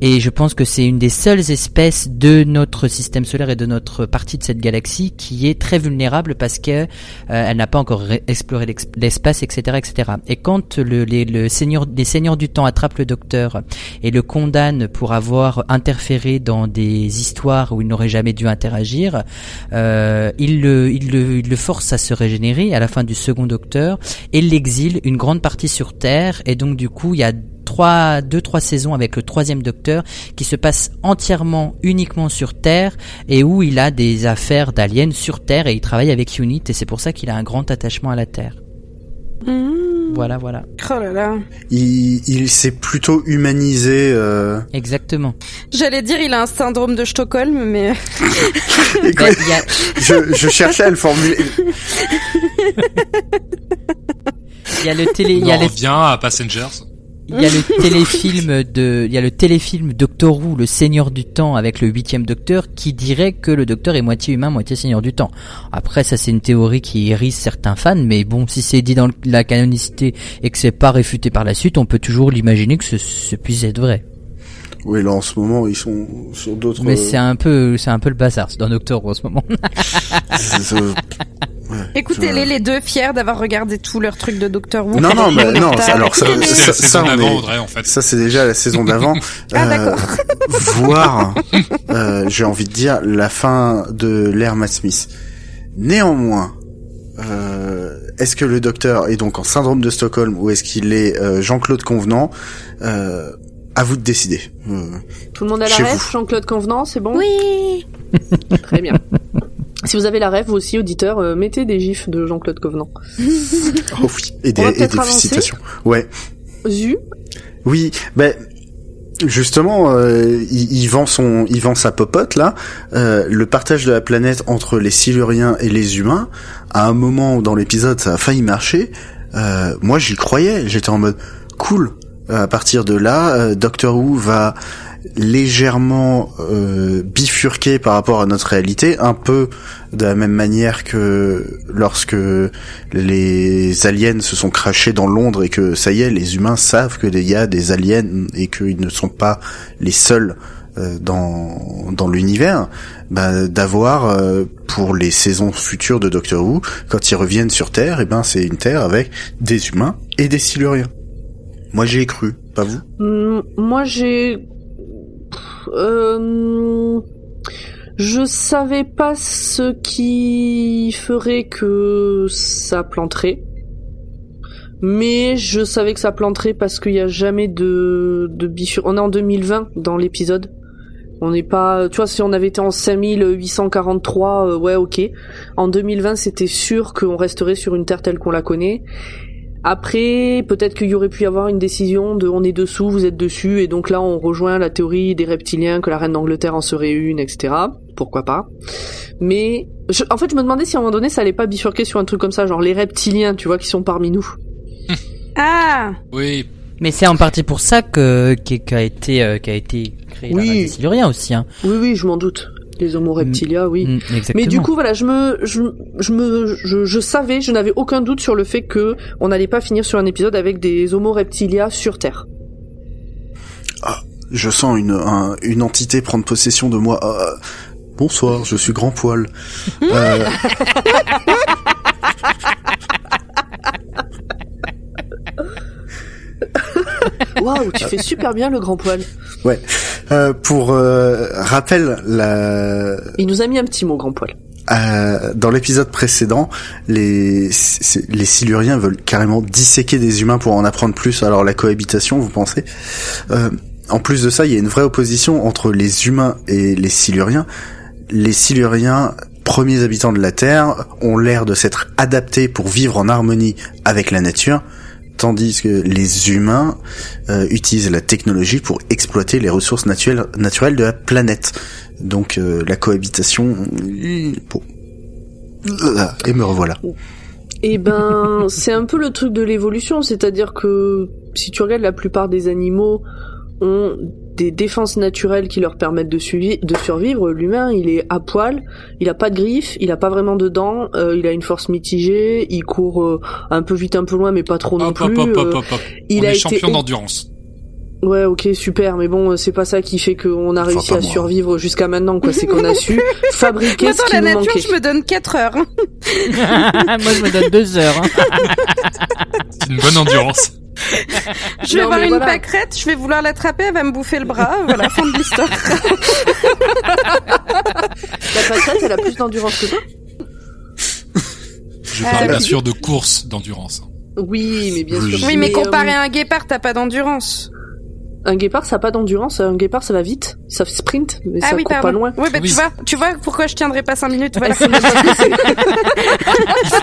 et je pense que c'est une des seules espèces de notre système solaire et de notre partie de cette galaxie qui est très vulnérable parce que euh, n'a pas encore ré- exploré l'espace, etc., etc. Et quand le, les, le seigneur, les seigneurs du temps attrapent le docteur et le condamnent pour avoir interféré dans des histoires où il n'aurait jamais dû interagir, euh, il, le, il, le, il le force à se régénérer à la fin du second docteur et l'exile une grande partie sur Terre et donc du coup il y a trois, deux, trois saisons avec le troisième docteur qui se passe entièrement, uniquement sur Terre et où il a des affaires d'aliens sur Terre et il travaille avec Unit et c'est pour ça qu'il a un grand attachement à la Terre. Mmh. Voilà, voilà. Oh là là. Il, il s'est plutôt humanisé. Euh... Exactement. J'allais dire il a un syndrome de Stockholm, mais Écoute, Ben, a- je, je cherchais à le formuler. il y a le télé, il y On a le revient à Passengers. Il y a le téléfilm de, il y a le téléfilm Doctor Who, le Seigneur du Temps avec le huitième Docteur, qui dirait que le Docteur est moitié humain, moitié Seigneur du Temps. Après, ça c'est une théorie qui hérisse certains fans, mais bon, si c'est dit dans la canonicité et que c'est pas réfuté par la suite, on peut toujours l'imaginer que ce, ce puisse être vrai. Oui, là en ce moment ils sont sur d'autres. Mais c'est un peu, c'est un peu le bazar c'est dans Doctor Who en ce moment. écoutez-les les deux fiers d'avoir regardé tout leur truc de Doctor Who. Non, non, mais non, alors ça- la ça, saison on d'avant, est- Audrey, en fait. Ça, c'est déjà la saison d'avant. Ah, d'accord. voir, euh, j'ai envie de dire, la fin de l'ère Matt Smith. Néanmoins, euh, est-ce que le docteur est donc en syndrome de Stockholm ou est-ce qu'il est euh, Jean-Claude Convenant euh, À vous de décider. Euh, Tout le monde a la. Jean-Claude Convenant, c'est bon? Oui. Très bien. Si vous avez la rêve, vous aussi, auditeurs, euh, mettez des gifs de Jean-Claude Convenant. oh oui, et des, On va et des félicitations. Ouais. Zu, Oui, ben justement, euh, il, il vend son, il vend sa popote là. Euh, le partage de la planète entre les Siluriens et les humains. À un moment dans l'épisode, ça a failli marcher. Euh, moi, j'y croyais. J'étais en mode cool. À partir de là, euh, Doctor Who va légèrement euh, bifurquer par rapport à notre réalité, un peu de la même manière que lorsque les aliens se sont crachés dans Londres et que ça y est, les humains savent qu'il y a des aliens et qu'ils ne sont pas les seuls euh, dans dans l'univers, bah, d'avoir euh, pour les saisons futures de Doctor Who, quand ils reviennent sur Terre, et ben c'est une Terre avec des humains et des Siluriens. Moi j'y ai cru, pas vous? Hmm, moi j'ai... Euh... Je savais pas ce qui ferait que ça planterait. Mais je savais que ça planterait parce qu'il y a jamais de, de bifur... On est en 2020 dans l'épisode. On n'est pas, tu vois, si on avait été en 5843, euh, ouais, ok. En 2020, c'était sûr qu'on resterait sur une terre telle qu'on la connaît. Après, peut-être qu'il y aurait pu y avoir une décision de on est dessous, vous êtes dessus, et donc là on rejoint la théorie des reptiliens, que la reine d'Angleterre en serait une, etc. Pourquoi pas. Mais, je- en fait, je me demandais si à un moment donné ça allait pas bifurquer sur un truc comme ça, genre les reptiliens, tu vois, qui sont parmi nous. Ah. Oui, Mais c'est en partie pour ça que qui qui a été euh, qui a été créé Oui. la aussi. Hein. Oui, oui, je m'en doute. Les homo reptilia, oui. Mm, exactement. Mais du coup, voilà, je me, je, je me, je, je savais, je n'avais aucun doute sur le fait que on n'allait pas finir sur un épisode avec des homo reptilia sur Terre. Je sens une un- une entité prendre possession de moi. Ah, bonsoir, je suis grand poil. Euh, Waouh, tu fais super bien le grand poil. ouais. Euh, pour euh, rappel, la, Il nous a mis un petit mot, grand poil. Euh, dans l'épisode précédent, les, les Siluriens veulent carrément disséquer des humains pour en apprendre plus. Alors la cohabitation, vous pensez? Euh, En plus de ça, il y a une vraie opposition entre les humains et les Siluriens. Les Siluriens, premiers habitants de la Terre, ont l'air de s'être adaptés pour vivre en harmonie avec la nature, tandis que les humains euh, utilisent la technologie pour exploiter les ressources naturelles, naturelles de la planète. Donc euh, la cohabitation, euh. Et me revoilà. Eh ben, c'est un peu le truc de l'évolution, c'est-à-dire que si tu regardes la plupart des animaux ont des défenses naturelles qui leur permettent de, suivi- de survivre. L'humain, il est à poil, il a pas de griffes, il a pas vraiment de dents, euh, il a une force mitigée, il court euh, un peu vite, un peu loin, mais pas trop non plus. hop, hop, hop, euh, hop, hop. il On a est été champion d'endurance. Ouais, ok, super, mais bon, c'est pas ça qui fait qu'on a Enfin, réussi à moi. survivre jusqu'à maintenant, quoi. C'est qu'on a su fabriquer Moi, ce dans qui la nous nature, manquait. je me donne 4 heures. Moi, je me donne deux heures. hein. C'est une bonne endurance. Je vais Non, voir mais une voilà. pâquerette, je vais vouloir l'attraper, elle va me bouffer le bras. Voilà, fin de l'histoire. La pâquerette, elle a plus d'endurance que toi Je parle bien oui. sûr de course d'endurance. Oui, mais bien sûr. Oui, mais euh, comparé à un guépard, t'as pas d'endurance. Un guépard, ça a pas d'endurance. Un guépard, ça va vite. Ça sprint, mais Ah ça oui, court pardon. pas loin. Oui, bah Oui. tu vois, tu vois pourquoi je tiendrai pas 5 minutes. Voilà.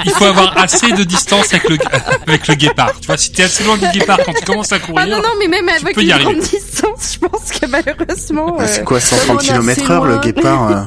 Il faut avoir assez de distance avec le, avec le guépard. Tu vois, si t'es assez loin du guépard quand tu commences à courir. Ah non, non, mais même avec une grande distance, je pense que malheureusement... Euh, C'est quoi, 130 comme on est km heure, le guépard euh,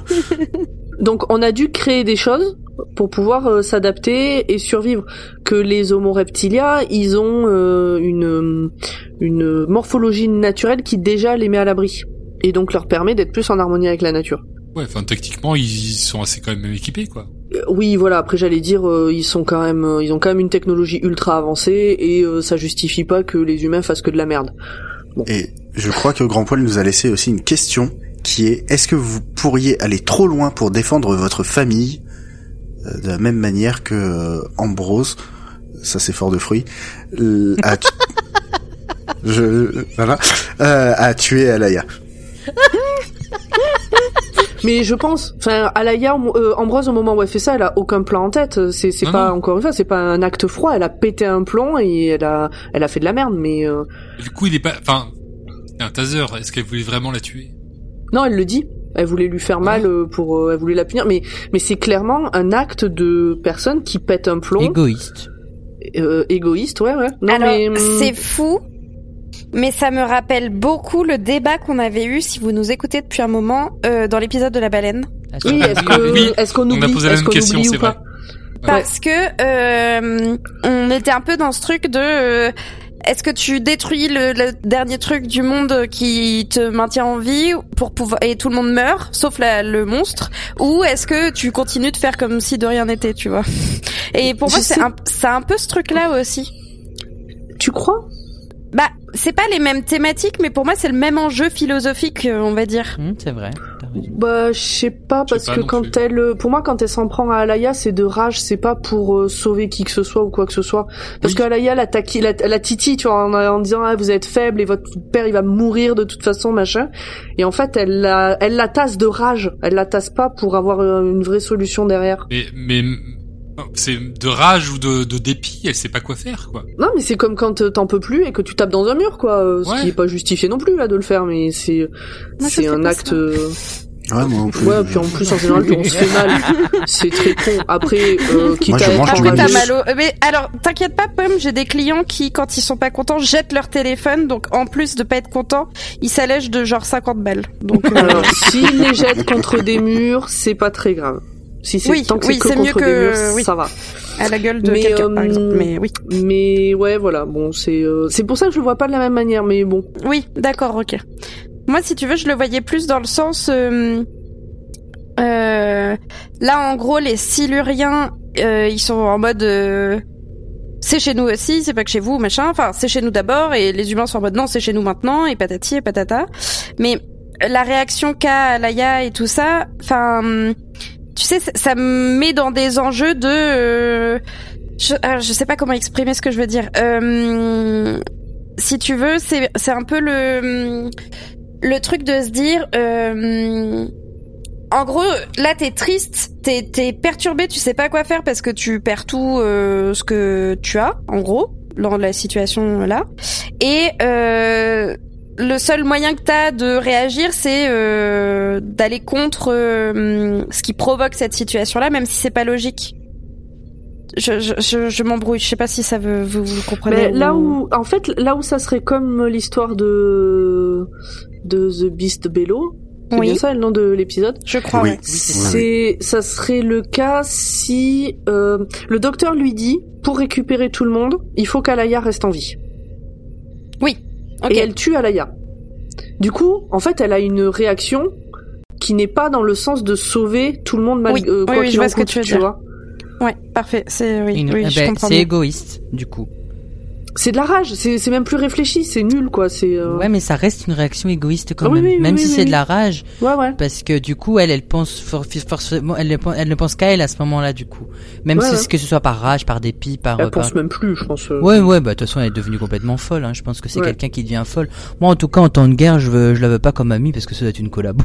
Donc, on a dû créer des choses pour pouvoir euh, s'adapter et survivre. Que les Homo reptilia, ils ont euh, une une morphologie naturelle qui déjà les met à l'abri et donc leur permet d'être plus en harmonie avec la nature. Ouais, enfin, techniquement, ils sont assez quand même équipés, quoi. Euh, Oui, voilà. Après, j'allais dire, euh, ils sont quand même, euh, ils ont quand même une technologie ultra avancée et euh, ça justifie pas que les humains fassent que de la merde. Et je crois que Grand Poil nous a laissé aussi une question qui est est-ce que vous pourriez aller trop loin pour défendre votre famille euh, de la même manière que euh, Ambrose, ça c'est fort de fruits, euh, a tu- je voilà, euh, a tué Alaya. Mais je pense, enfin, Alaya, euh, Ambroise, au moment où elle fait ça, elle a aucun plan en tête. C'est, c'est pas non. encore une fois, c'est pas un acte froid. Elle a pété un plomb et elle a, elle a fait de la merde. Mais euh, Du coup, il est pas, enfin, c'est un taser. Est-ce qu'elle voulait vraiment la tuer? non, elle le dit. Elle voulait lui faire mal euh, pour, euh, elle voulait la punir. Mais, mais c'est clairement un acte de personne qui pète un plomb, Égoïste. euh, égoïste, ouais, ouais. Non, Alors, mais hum, c'est fou, mais ça me rappelle beaucoup le débat qu'on avait eu, si vous nous écoutez depuis un moment, euh, dans l'épisode de la baleine. Ah, oui, est-ce que, Oui, est-ce qu'on on a oublie, est-ce qu'on question, oublie ou pas? Vrai. Parce que euh, on était un peu dans ce truc de euh, est-ce que tu détruis le, le dernier truc du monde qui te maintient en vie pour pouvoir et tout le monde meurt sauf la- le monstre? Ou est-ce que tu continues de faire comme si de rien n'était tu vois? Et pour Je moi c'est un, c'est un peu ce truc là aussi. Tu crois? Bah c'est pas les mêmes thématiques mais pour moi c'est le même enjeu philosophique euh, on va dire. Hum, c'est vrai. Bah, je sais pas, parce pas que quand plus. elle, euh, pour moi, quand elle s'en prend à Alaya, c'est de rage, c'est pas pour euh, sauver qui que ce soit ou quoi que ce soit. Parce Oui. qu'Alaya, la, taqui- la, la titi, tu vois, en, en disant, ah, vous êtes faible et votre père, il va mourir de toute façon, machin. Et en fait, elle la, elle la tasse de rage. Elle la tasse pas pour avoir euh, une vraie solution derrière. Mais, mais, c'est de rage ou de, de dépit, elle sait pas quoi faire, quoi. Non, mais c'est comme quand euh, t'en peux plus et que tu tapes dans un mur, quoi. euh, Ce Ouais. qui est pas justifié non plus, là, de le faire, mais c'est, c'est un acte, euh, Ouais, moi non plus. Ouais, puis en plus, en général, on se fait mal. C'est très con. Après, euh, quitte Moi, je à mange Après, t'as mal au... Mais alors, t'inquiète pas, Pomme, j'ai des clients qui, quand ils sont pas contents, jettent leur téléphone. Donc, en plus de pas être contents, ils s'allègent de genre 50 balles. Donc, euh, Alors, s'ils les jettent contre des murs, c'est pas très grave. Si c'est Oui, tant que oui, c'est que mieux des que- murs, oui. ça va. à la gueule de Mais, quelqu'un, par euh, exemple. Mais oui. Mais ouais, voilà. Bon, c'est euh, c'est pour ça que je le vois pas de la même manière. Mais bon, Oui, d'accord, ok. Moi, si tu veux, je le voyais plus dans le sens... euh, euh, là, en gros, les Siluriens, euh, ils sont en mode... euh, c'est chez nous aussi, c'est pas que chez vous, machin. Enfin, c'est chez nous d'abord, et les humains sont en mode non, c'est chez nous maintenant, et patati et patata. Mais la réaction qu'a Laïa et tout ça, enfin, tu sais, ça, me met dans des enjeux de, euh, je, sais pas comment exprimer ce que je veux dire. Euh, si tu veux, c'est c'est un peu le le truc de se dire. Euh, en gros, là, t'es triste, t'es t'es perturbé, tu sais pas quoi faire parce que tu perds tout euh, ce que tu as, en gros, dans la situation là. Et euh, le seul moyen que t'as de réagir, c'est euh, d'aller contre euh, ce qui provoque cette situation-là, même si c'est pas logique. Je, je, je, je m'embrouille. Je sais pas si ça veut vous, vous comprenez. mais là ou- où, en fait, là où ça serait comme l'histoire de de The Beast Bello. C'est Oui. bien ça le nom de l'épisode. je crois. Oui. ouais. C'est, ça serait le cas si euh, le docteur lui dit pour récupérer tout le monde, il faut qu'Alaya reste en vie. Et elle tue Alaya. Du coup, en fait, elle a une réaction qui n'est pas dans le sens de sauver tout le monde mal, Oui, euh, oui, quoi oui, qu'il vois en ce que coûte, tu tu vois. Ouais, parfait. C'est oui, Une- oui, eh je ben, comprends. c'est égoïste, du coup. C'est de la rage, c'est c'est même plus réfléchi, c'est nul quoi, c'est euh, Ouais, mais ça reste une réaction égoïste quand Ah même. oui, oui, même oui, si oui, c'est oui. de la rage, ouais ouais. parce que du coup, elle, elle pense for- forcément, elle, ne pen- elle ne pense qu'à elle à ce moment-là, du coup. Même Ouais, si ouais. que ce soit par rage, par dépit, par. Elle par- pense même plus, je pense. euh. Ouais, ouais, bah de toute façon, elle est devenue complètement folle. Hein. Je pense que c'est Ouais. quelqu'un qui devient folle. Moi, en tout cas, en temps de guerre, je veux, je la veux pas comme amie parce que ça doit être une collabo.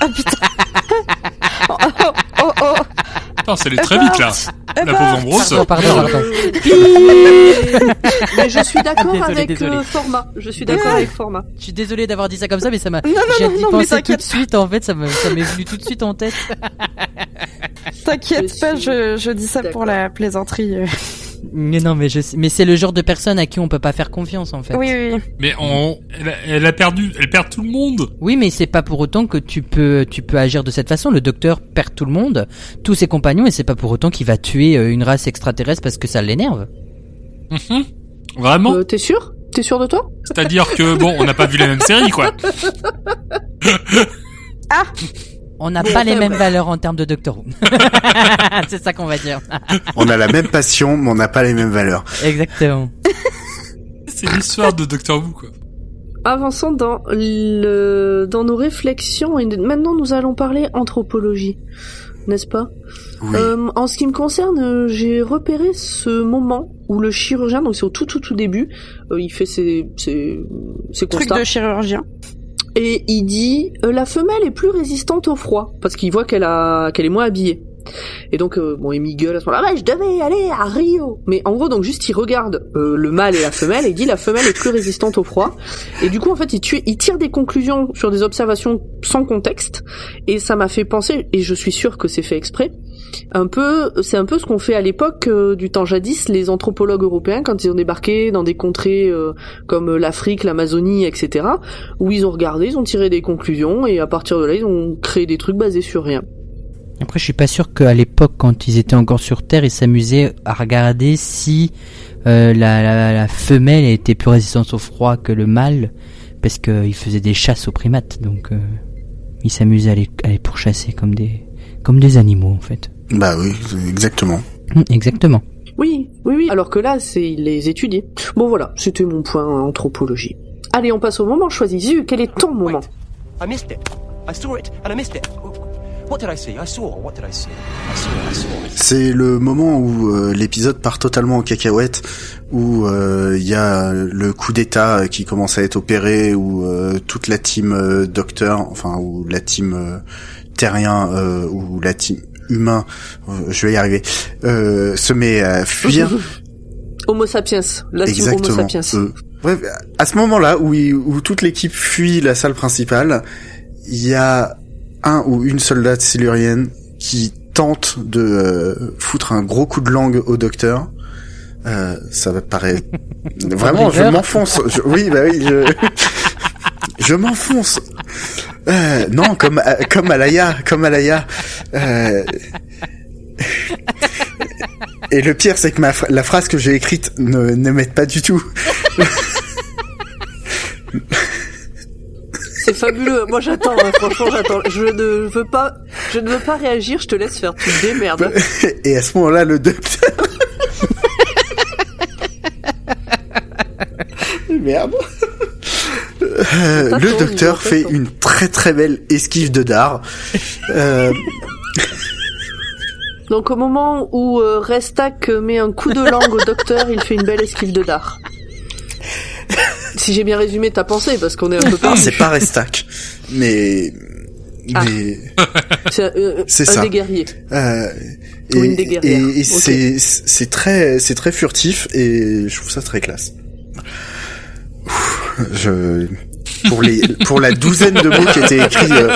Ah putain. Putain, c'est allé très vite là. La pauvre Ambrose. Pardon, pardon, pardon. Mais je suis d'accord Désolé, avec désolé. euh, format. Je suis d'accord avec format. Je suis désolé d'avoir dit ça comme ça, mais ça m'a. Non, non, J'ai non, dit non, mais tout t'inquiète de suite. En fait, ça me, ça m'est venu tout de suite en tête. T'inquiète Je pas, suis je, je dis ça d'accord. pour la plaisanterie. euh. Mais non, mais je, sais- mais c'est le genre de personne à qui on peut pas faire confiance, en fait. Oui, oui, oui. Mais on, elle, a, elle a perdu, elle perd tout le monde. Oui, mais c'est pas pour autant que tu peux, tu peux agir de cette façon. Le docteur perd tout le monde, tous ses compagnons, et c'est pas pour autant qu'il va tuer euh, une race extraterrestre parce que ça l'énerve. Mhm. Vraiment Euh, T'es sûr? T'es sûr de toi? C'est-à-dire que bon, on n'a pas vu la même série, quoi. On n'a pas les mêmes valeurs en termes de Doctor Who. c'est ça qu'on va dire. On a la même passion, mais on n'a pas les mêmes valeurs. Exactement. C'est l'histoire de Doctor Who, quoi. Avançons dans le dans nos réflexions et maintenant nous allons parler anthropologie, n'est-ce pas? Oui. Euh, En ce qui me concerne, euh, j'ai repéré ce moment où le chirurgien, donc c'est au tout tout tout début, euh, il fait ses ses, ses Truc constats de chirurgien. Et il dit euh, la femelle est plus résistante au froid parce qu'il voit qu'elle a qu'elle est moins habillée. Et donc euh, bon, il m'y gueule à ce moment-là. Ah, je devais aller à Rio. Mais en gros, donc juste il regarde euh, le mâle et la femelle et il dit la femelle est plus résistante au froid. Et du coup, en fait, il, tue- il tire des conclusions sur des observations sans contexte. Et ça m'a fait penser, et je suis sûr que c'est fait exprès. Un peu, c'est un peu ce qu'on fait à l'époque euh, du temps jadis, les anthropologues européens quand ils ont débarqué dans des contrées euh, comme l'Afrique, l'Amazonie, etc où ils ont regardé, ils ont tiré des conclusions et à partir de là, ils ont créé des trucs basés sur rien. Après, je suis pas sûr qu'à l'époque, quand ils étaient encore sur Terre, ils s'amusaient à regarder si euh, la, femelle était plus résistante au froid que le mâle, parce qu'ils faisaient des chasses aux primates, donc ils s'amusaient à les, à les pourchasser comme des, comme des animaux, en fait. Bah oui, exactement. Hum, Exactement. Oui, oui, oui. Alors que là, c'est les étudier. Bon voilà, c'était mon point en anthropologie. Allez, on passe au moment choisi. Zu, quel est ton moment I missed it. I saw it and I missed it. What did I see? I saw. What did I see? I saw. I saw. C'est le moment où euh, l'épisode part totalement en cacahuète, où euh, il y a le coup d'état qui commence à être opéré, où euh, toute la team euh, docteur, enfin ou la team euh, terrien, euh, ou la team humain, euh, je vais y arriver, euh, se met à fuir. Homo sapiens. La team Homo sapiens. Euh, bref, à ce moment-là où, il- où toute l'équipe fuit la salle principale, il y a un ou une soldate silurienne qui tente de euh, foutre un gros coup de langue au docteur. Euh, ça me paraît vraiment, je m'enfonce. Je- Oui, bah oui, je, je m'enfonce. Euh, non, comme euh, comme Alaya, comme Alaya. Euh, Et le pire, c'est que ma la phrase que j'ai écrite ne, ne m'aide pas du tout. C'est fabuleux. Moi, j'attends. hein. Franchement, j'attends. Je ne veux pas. Je ne veux pas réagir. Je te laisse faire. Tu te démerdes. Et à ce moment-là, le docteur. Merde. Euh, le docteur fait une très très belle esquive de dard. Euh, Donc, au moment où euh, Restak met un coup de langue au docteur, il fait une belle esquive de dard. Si j'ai bien résumé ta pensée, parce qu'on est un peu perdu. c'est pas Restac, mais Ah. mais C'est euh, ça. des guerriers. euh, et, Ou une des guerrières. et- c'est c'est très c'est très furtif et je trouve ça très classe. Ouh, Je pour les pour la douzaine de mots qui étaient écrits, euh,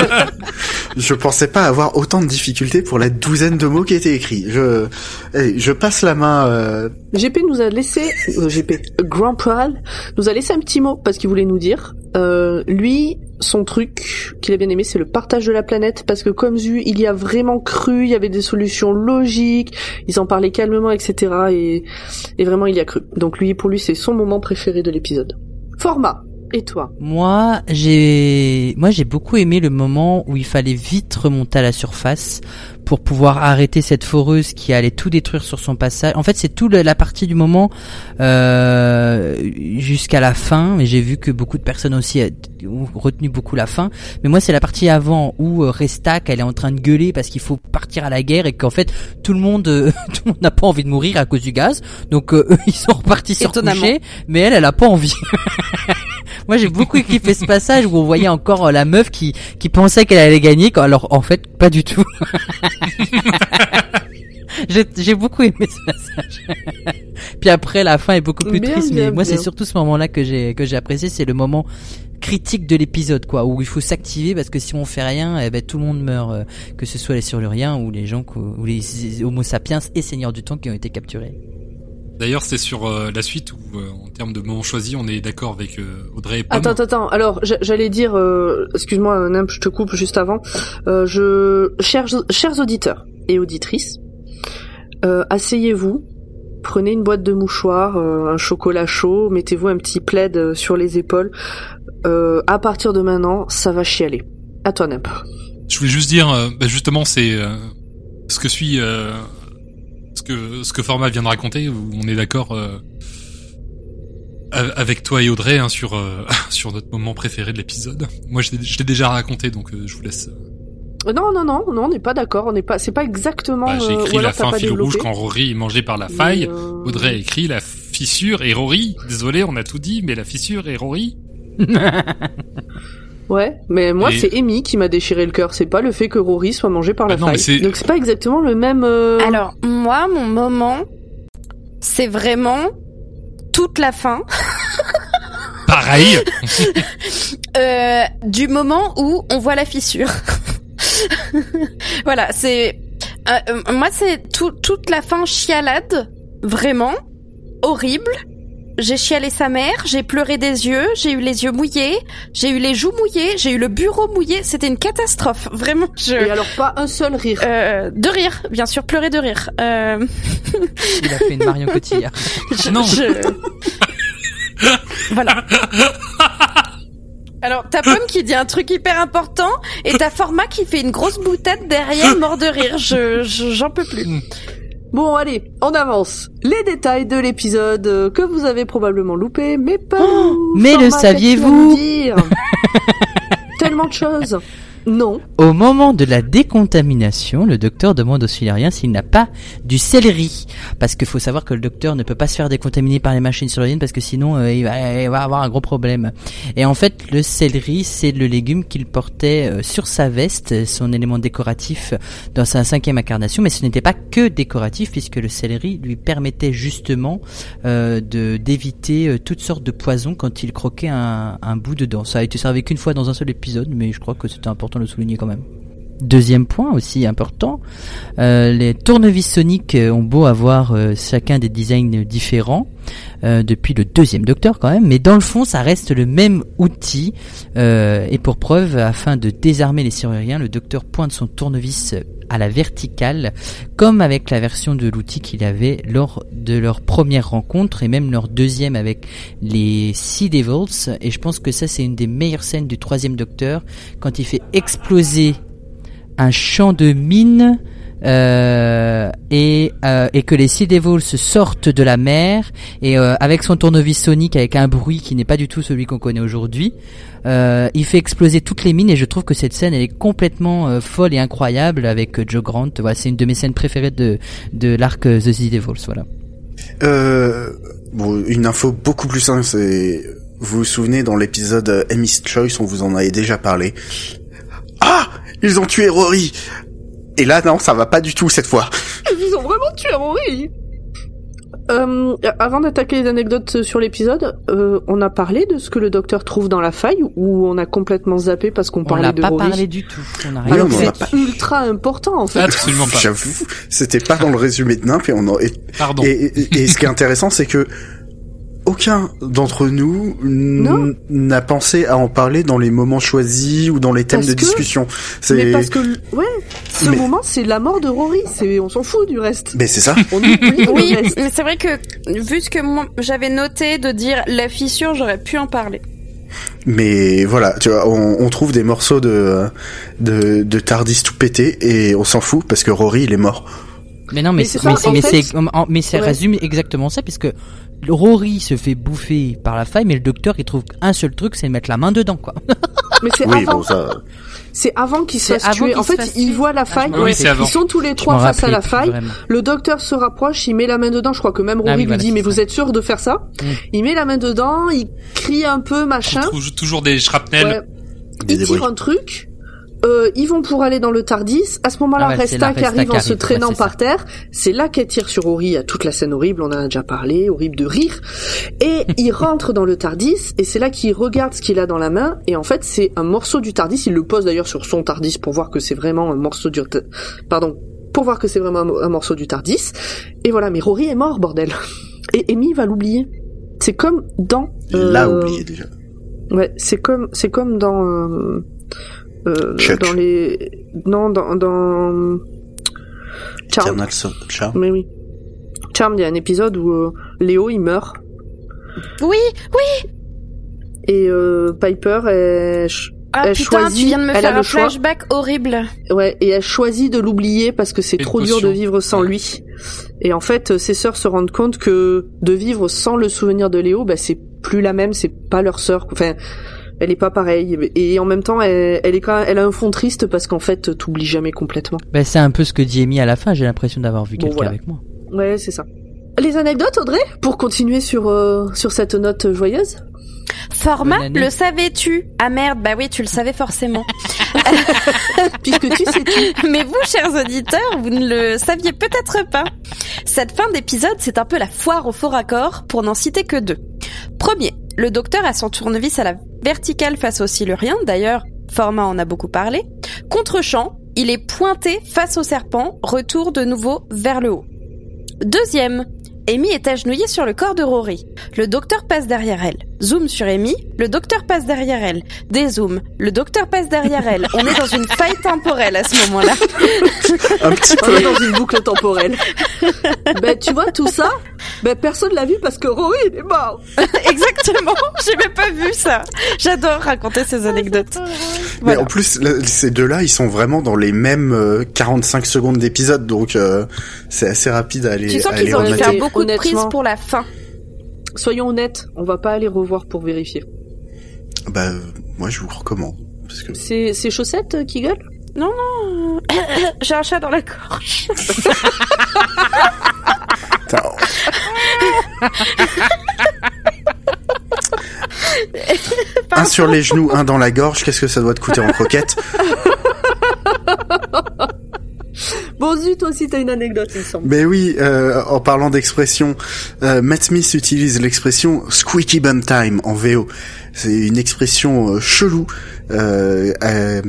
je pensais pas avoir autant de difficultés pour la douzaine de mots qui étaient écrits. Je allez, je passe la main. euh, GP nous a laissé, euh, GP, Grand Pral nous a laissé un petit mot parce qu'il voulait nous dire, euh, lui, son truc qu'il a bien aimé, c'est le partage de la planète parce que comme Zu, il y a vraiment cru, il y avait des solutions logiques, ils en parlaient calmement, etc. Et, et vraiment, il y a cru. Donc lui, pour lui, c'est son moment préféré de l'épisode. Format. Et toi Moi, j'ai, moi, j'ai beaucoup aimé le moment où il fallait vite remonter à la surface pour pouvoir arrêter cette foreuse qui allait tout détruire sur son passage. En fait, c'est tout la partie du moment euh, jusqu'à la fin. Mais j'ai vu que beaucoup de personnes aussi ont retenu beaucoup la fin. Mais moi, c'est la partie avant où euh, Restak, elle est en train de gueuler parce qu'il faut partir à la guerre et qu'en fait, tout le monde, euh, tout le monde n'a pas envie de mourir à cause du gaz. Donc, euh, eux, ils sont repartis Étonnamment. recoucher, mais elle, elle a pas envie. Moi, j'ai beaucoup kiffé ce passage où on voyait encore euh, la meuf qui qui pensait qu'elle allait gagner, quand, alors en fait, pas du tout. j'ai j'ai beaucoup aimé ce passage. Puis après, la fin est beaucoup plus Bien, triste, bien, mais moi, c'est surtout ce moment-là que j'ai que j'ai apprécié, c'est le moment critique de l'épisode, quoi, où il faut s'activer parce que si on fait rien, eh ben tout le monde meurt, euh, que ce soit les surluriens ou les gens, ou les Homo sapiens et Seigneurs du Temps qui ont été capturés. D'ailleurs, c'est sur euh, la suite où, euh, en termes de moments choisis, on est d'accord avec euh, Audrey et Pomme. Attends, attends, attends. Alors, j'a- j'allais dire, excuse-moi, Nimp, je te coupe juste avant. Je, chers, chers auditeurs et auditrices, asseyez-vous, prenez une boîte de mouchoirs, un chocolat chaud, mettez-vous un petit plaid sur les épaules. À partir de maintenant, ça va chialer. À toi, Nimp. Je voulais juste dire, bah, justement, c'est ce que suit, que ce que Format vient de raconter. Où on est d'accord euh, avec toi et Audrey hein, sur euh, sur notre moment préféré de l'épisode. Moi, je l'ai déjà raconté, donc euh, je vous laisse. Non, non, non, non, on n'est pas d'accord. On n'est pas, c'est pas exactement. Bah, J'ai écrit la fin fil rouge quand Rory est mangé par la faille. euh, Audrey a écrit la fissure et Rory. Désolé, on a tout dit, mais la fissure et Rory. Ouais, mais moi Et- c'est Amy qui m'a déchiré le cœur. C'est pas le fait que Rory soit mangé par la mais faille. c'est- Donc c'est pas exactement le même. euh, Alors, moi, mon moment, c'est vraiment toute la fin. Pareil. Euh, du moment où on voit la fissure. voilà, c'est euh, euh, moi c'est tout, toute la fin chialade, vraiment horrible. J'ai chialé sa mère, j'ai pleuré des yeux, j'ai eu les yeux mouillés, j'ai eu les joues mouillées, j'ai eu le bureau mouillé. C'était une catastrophe, vraiment. Je... Et alors pas un seul rire. Euh, de rire, bien sûr, pleurer de rire. Euh, Il a fait une Marion Cotillard. je- Non. je- voilà. Alors, t'as Pomme qui dit un truc hyper important et t'as Format qui fait une grosse boutade derrière, mort de rire. Je, je- j'en peux plus. Bon allez, on avance. Les détails de l'épisode euh, que vous avez probablement loupé, mais pas Oh, mais le saviez-vous Tellement de choses. Non. Au moment de la décontamination, le docteur demande au silérien s'il n'a pas du céleri. Parce qu'il faut savoir que le docteur ne peut pas se faire décontaminer par les machines silériennes parce que sinon euh, il, va, il va avoir un gros problème. Et en fait, le céleri, c'est le légume qu'il portait euh, sur sa veste, son élément décoratif dans sa cinquième incarnation. Mais ce n'était pas que décoratif puisque le céleri lui permettait justement euh, de d'éviter euh, toutes sortes de poisons quand il croquait un, un bout dedans. Ça a été servi qu'une fois dans un seul épisode, mais je crois que c'était important le souligner quand même. Deuxième point aussi important, euh, les tournevis soniques euh, ont beau avoir euh, chacun des designs différents depuis le deuxième Docteur quand même, mais dans le fond ça reste le même outil. et pour preuve, afin de désarmer les Siluriens, le Docteur pointe son tournevis à la verticale, comme avec la version de l'outil qu'il avait lors de leur première rencontre et même leur deuxième avec les Sea Devils. Et je pense que ça c'est une des meilleures scènes du troisième Docteur quand il fait exploser un champ de mine euh, et, euh, et que les Sea Devils sortent de la mer et euh, avec son tournevis sonique avec un bruit qui n'est pas du tout celui qu'on connaît aujourd'hui, euh, il fait exploser toutes les mines et je trouve que cette scène elle est complètement euh, folle et incroyable avec euh, Joe Grant. Voilà, c'est une de mes scènes préférées de de l'arc euh, The Sea Devils. Voilà. Euh, bon, une info beaucoup plus simple, c'est vous vous souvenez dans l'épisode Amy's Choice, on vous en avait déjà parlé. Ah, ils ont tué Rory. Et là, non, ça va pas du tout cette fois. Ils ont vraiment tué Rory. Euh, avant d'attaquer les anecdotes sur l'épisode, euh, on a parlé de ce que le docteur trouve dans la faille ou on a complètement zappé parce qu'on On parlait l'a de pas Rory parlé du tout. On a rien Alors on c'est pas- ultra important en fait. Absolument pas. J'avoue, c'était pas dans le résumé de Nimp et on en, et, Pardon. et, et- et ce qui est intéressant, c'est que aucun d'entre nous n'a pensé à en parler dans les moments choisis ou dans les thèmes Parce de que- discussion. C'est, Mais parce que ouais, ce Mais- moment c'est la mort de Rory, c'est on s'en fout du reste. mais c'est ça. On oublie Oui, mais c'est vrai que vu ce que j'avais noté de dire la fissure, j'aurais pu en parler. Mais voilà, tu vois, on, on trouve des morceaux de, de de Tardis tout pété et on s'en fout parce que Rory il est mort. Mais non, mais Mais c'est- mais mais fait- c'est en- mais ça Ouais. résume exactement ça puisque Rory se fait bouffer par la faille, mais le docteur il trouve un seul truc, c'est mettre la main dedans quoi. Mais c'est Oui, avant. bon ça. C'est avant qu'ils se C'est fassent avant tuer. En fait, ils voient la Ah, faille. me Oui, Ils sont tous les trois face à la faille. vraiment. Le docteur se rapproche, il met la main dedans. Je crois que même Rory Ah oui, lui voilà, dit mais ça. vous êtes sûr de faire ça Mm. Il met la main dedans, il crie un peu On machin. trouve toujours des shrapnels. Ouais. Des Ils débris. tirent un truc. Euh, ils vont pour aller dans le Tardis. À ce moment-là, Ah ouais, Resta qui arrive qui en se traînant ouais, c'est ça. par terre. C'est là qu'elle tire sur Ori. Il y a toute la scène horrible, on en a déjà parlé, horrible de rire. Et il rentre dans le Tardis et c'est là qu'il regarde ce qu'il a dans la main. Et en fait, c'est un morceau du Tardis. Il le pose d'ailleurs sur son Tardis pour voir que c'est vraiment un morceau du... Pardon. Pour voir que c'est vraiment un, un morceau du Tardis. Et voilà, mais Rory est mort, bordel. Et Amy va l'oublier. C'est comme dans... Il l'a euh, oublié déjà. Ouais, c'est comme c'est comme dans euh, euh, dans les non dans dans So- Charm. Mais oui. Charmed, il y a un épisode où euh, Léo il meurt Oui, et euh, Piper elle, ah Elle putain, choisit, tu viens de me elle a faire le un choix. flashback horrible. ouais et elle choisit de l'oublier parce que c'est trop dur de vivre sans Ouais. lui. Et en fait, euh, ses sœurs se rendent compte que de vivre sans le souvenir de Léo, bah c'est plus la même, c'est pas leur sœur. Enfin, elle est pas pareille. Et en même temps, elle, elle est quand même, elle a un fond triste parce qu'en fait, t'oublies jamais complètement. Ben, c'est un peu ce que dit Amy à la fin, j'ai l'impression d'avoir vu Bon, quelqu'un voilà. avec moi. Ouais, c'est ça. Les anecdotes, Audrey, pour continuer sur euh, sur cette note joyeuse? Format, le savais-tu? Ah merde, bah oui, tu le savais forcément. Puisque tu sais tout. Mais vous, chers auditeurs, vous ne le saviez peut-être pas. Cette fin d'épisode, c'est un peu la foire au faux raccord, pour n'en citer que deux. Premier, le docteur a son tournevis à la verticale face au silurien, d'ailleurs, Format en a beaucoup parlé. Contre-champ, il est pointé face au serpent, retour de nouveau vers le haut. Deuxième, Amy est agenouillée sur le corps de Rory. Le docteur passe derrière elle. Zoom sur Amy, le docteur passe derrière elle. Dézoom, le docteur passe derrière elle. On est dans une faille temporelle à ce moment-là. Un petit On peu. est dans une boucle temporelle. ben, tu vois, tout ça, ben, personne l'a vu parce que Rory, il est mort. Exactement, j'ai même pas vu ça. J'adore raconter ces anecdotes. Mais en plus, là, ces deux-là, ils sont vraiment dans les mêmes euh, 45 secondes d'épisode, donc euh, c'est assez rapide à aller, Tu sens qu'ils ont Et beaucoup de prises pour la fin. Soyons honnêtes, on va pas aller revoir pour vérifier. Bah, moi, je vous recommande. Parce que C'est ces chaussettes euh, qui gueulent? Non, non, j'ai un chat dans la gorge. Un sur les genoux, un dans la gorge, qu'est-ce que ça doit te coûter en croquette Bon, zut, toi aussi, t'as une anecdote, il me semble. Mais oui, euh, en parlant d'expression, euh, Matt Smith utilise l'expression squeaky bum time en VO. C'est une expression euh, chelou euh, euh,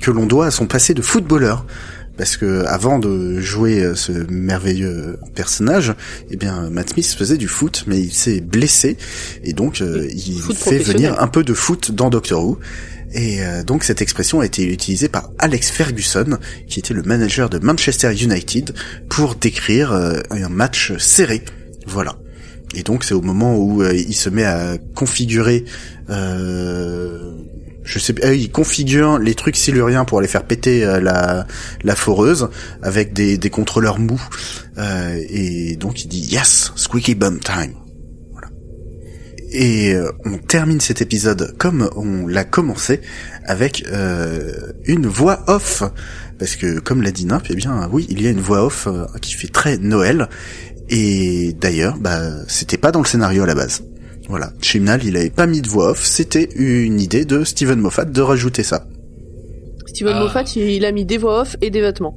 que l'on doit à son passé de footballeur. Parce que avant de jouer euh, ce merveilleux personnage, eh bien Matt Smith faisait du foot, mais il s'est blessé et donc il Foot fait venir un peu de foot dans Doctor Who. Et euh, donc cette expression a été utilisée par Alex Ferguson, qui était le manager de Manchester United, pour décrire euh, un match serré. Voilà. Et donc c'est au moment où euh, il se met à configurer, je sais, il configure les trucs siluriens pour aller faire péter la la foreuse avec des, des contrôleurs mous. Et donc il dit yes, squeaky bum time. Et euh, on termine cet épisode comme on l'a commencé avec euh, une voix off. Parce que comme l'a dit Nimp, eh bien oui, il y a une voix off euh, qui fait très Noël. Et d'ailleurs, bah, c'était pas dans le scénario à la base. Voilà, Chimnal, il avait pas mis de voix off, c'était une idée de Steven Moffat de rajouter ça. Steven Ah. Moffat, il, il a mis des voix off et des vêtements.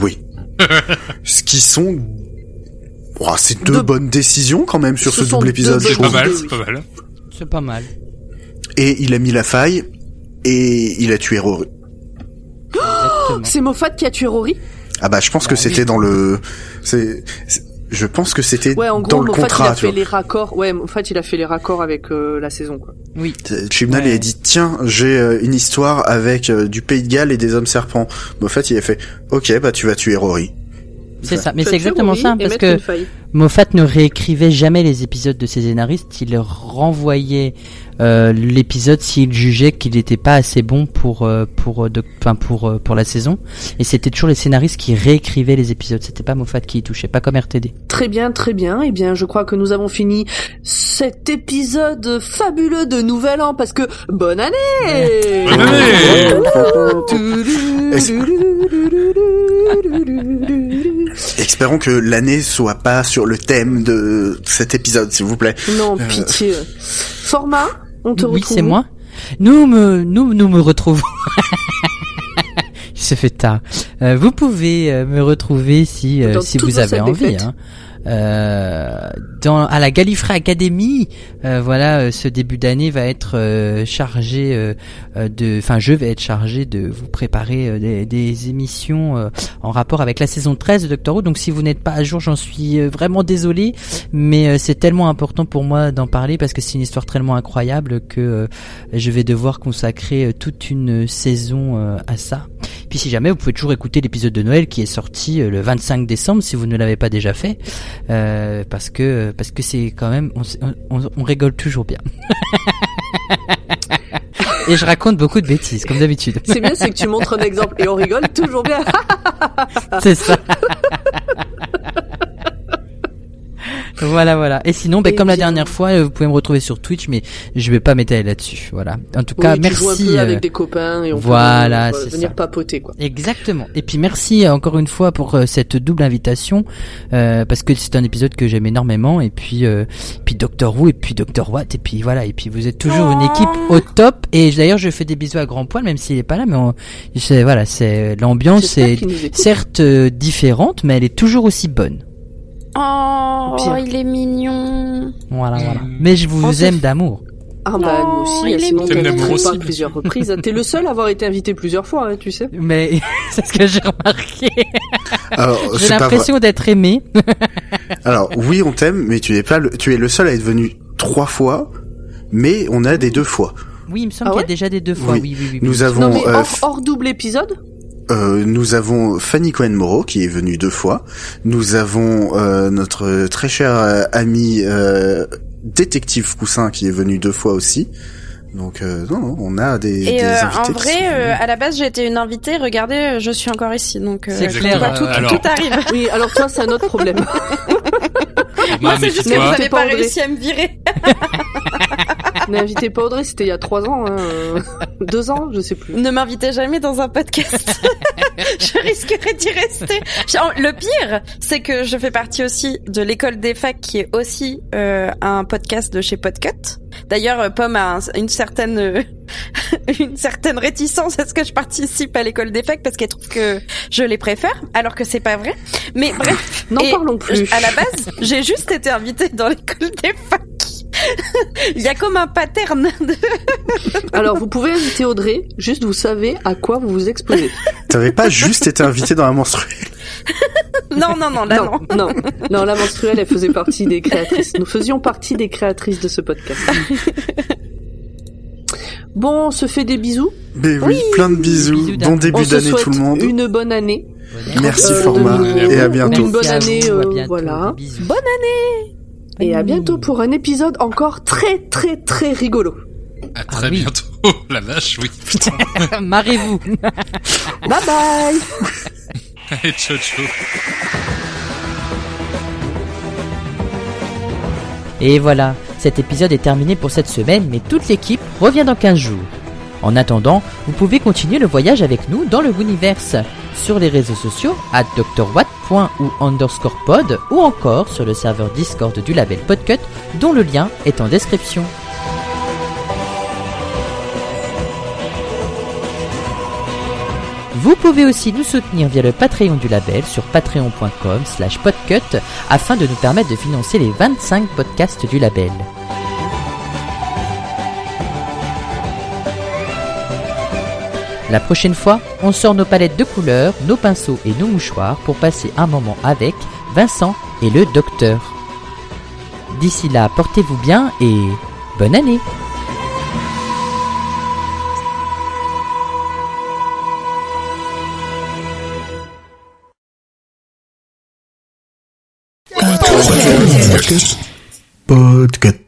Oui. Ce qui sont... Oh, c'est deux Deux- bonnes décisions quand même sur Ce double épisode, C'est pas mal, c'est pas mal. C'est pas mal. Et il a mis la faille, et il a tué Rory. C'est Moffat qui a tué Rory? Ah bah je pense que Bah c'était oui. dans le c'est je pense que c'était Ouais, en dans gros, le Moffat, il a fait les raccords. Ouais, Moffat, il a fait les raccords avec euh, la saison, quoi. Oui. Chibnall il a dit tiens j'ai euh, une histoire avec euh, du Pays de Galles et des hommes serpents. Moffat il a fait ok bah tu vas tuer Rory. C'est ça, mais c'est exactement ça, parce que. Moffat ne réécrivait jamais les épisodes de ses scénaristes, il leur renvoyait euh, l'épisode s'il jugeait qu'il n'était pas assez bon pour euh, pour euh, de, enfin pour euh, pour la saison, et c'était toujours les scénaristes qui réécrivaient les épisodes, c'était pas Moffat qui y touchait, pas comme RTD. Très bien, très bien. Eh bien, je crois que nous avons fini cet épisode fabuleux de Nouvel An parce que bonne année. Bonne année Espérons que l'année soit pas sur le thème de cet épisode, s'il vous plaît. Non, pitié. Format, on te oui, retrouve. c'est où moi. Nous me nous nous me retrouvons. Il se fait tard. Euh, vous pouvez euh, me retrouver si euh, si vous avez envie. Hein. Euh, dans à la Gallifrey Academy, euh, voilà, euh, ce début d'année va être chargé de, enfin, je vais être chargé de vous préparer des, des émissions en rapport avec la saison 13 de Doctor Who. Donc, si vous n'êtes pas à jour, j'en suis vraiment désolé, mais c'est tellement important pour moi d'en parler parce que c'est une histoire tellement incroyable que je vais devoir consacrer toute une saison à ça. Puis si jamais vous pouvez toujours écouter l'épisode de Noël qui est sorti euh, le 25 décembre si vous ne l'avez pas déjà fait, euh, parce que parce que c'est quand même on, on, on rigole toujours bien. Et je raconte beaucoup de bêtises comme d'habitude. C'est bien, c'est que tu montres un exemple et on rigole toujours bien. C'est ça. Voilà, voilà. Et sinon, ben, comme la dernière fois, euh, vous pouvez me retrouver sur Twitch, mais je vais pas m'étaler là-dessus. Voilà. En tout cas, Oui, tu joues un merci. peu euh, avec des copains et on voilà, peut venir ça. papoter quoi. Exactement. Et puis merci euh, encore une fois pour cette double invitation euh, parce que c'est un épisode que j'aime énormément et puis euh, puis Doctor Who et puis Doctor Watt et puis voilà et puis vous êtes toujours une équipe au top et d'ailleurs je fais des bisous à grand poil même s'il est pas là mais on, c'est voilà c'est l'ambiance est certes différente mais elle est toujours aussi bonne. Oh, il est mignon. Voilà voilà. Mm. Mais je vous se aime d'amour. Ah bah Oh, nous aussi, il est sinon aussi, plusieurs reprises. T'es le seul à avoir été invité plusieurs fois, hein, tu sais. Mais c'est ce que j'ai remarqué. J'ai l'impression d'être aimé. Alors, oui, on t'aime, mais tu es pas le, tu es le seul à être venu trois fois, mais on a des deux fois. Oui, il me semble Ah qu'il y a déjà des deux fois. Oui. Oui, oui, oui. oui. Nous Non avons, mais euh, hors double épisode, euh, nous avons Fanny Cohen Moreau qui est venue deux fois. Nous avons euh, notre très cher euh, ami euh, détective Coussin qui est venu deux fois aussi. Donc euh, non, non, on a des, Et des euh, invités en vrai, sont euh, à la base, j'ai été une invitée. Regardez, je suis encore ici, donc euh, C'est clair, tout, alors. tout arrive. oui. Alors toi, c'est un autre problème. Moi, c'est juste que vous n'avez pas réussi à me virer. N'invitez pas Audrey, c'était il y a trois ans, hein, euh, deux ans, je sais plus. Ne m'invitez jamais dans un podcast. je risquerais d'y rester. Le pire, c'est que je fais partie aussi de l'école des facs, qui est aussi euh, un podcast de chez Podcut. D'ailleurs, euh, Pomme a un- une certaine euh, une certaine réticence à ce que je participe à l'école des facs parce qu'elle trouve que je les préfère, alors que c'est pas vrai. Mais bref, N'en parlons plus. à la base, j'ai juste été invitée dans l'école des facs. Il y a comme un pattern de... Alors vous pouvez inviter Audrey, juste vous savez à quoi vous vous exposez. T'avais pas juste été invité dans la menstruelle. Non, non, non, là non. non, non, non, la menstruelle, elle faisait partie des créatrices. Nous faisions partie des créatrices de ce podcast. Bon, on se fait des bisous. Mais oui, plein de bisous. Bisous bon début d'année tout le monde. une bonne année. Merci Euh, format et à bientôt. Une bonne année, euh, bientôt, voilà. des bisous. Et à bientôt pour un épisode encore très très très rigolo. À très Ah oui. bientôt. La vache, oui. Putain. Marrez-vous. Bye bye Allez, ciao, ciao. Et voilà, cet épisode est terminé pour cette semaine, mais toute l'équipe revient dans 15 jours. En attendant, vous pouvez continuer le voyage avec nous dans le Universe, sur les réseaux sociaux, à drwatt.ou underscore pod, ou encore sur le serveur Discord du label Podcut, dont le lien est en description. Vous pouvez aussi nous soutenir via le Patreon du label sur patreon.com slash podcut afin de nous permettre de financer les 25 podcasts du label. La prochaine fois, on sort nos palettes de couleurs, nos pinceaux et nos mouchoirs pour passer un moment avec Vincent et le docteur. D'ici là, portez-vous bien et bonne année Podcast.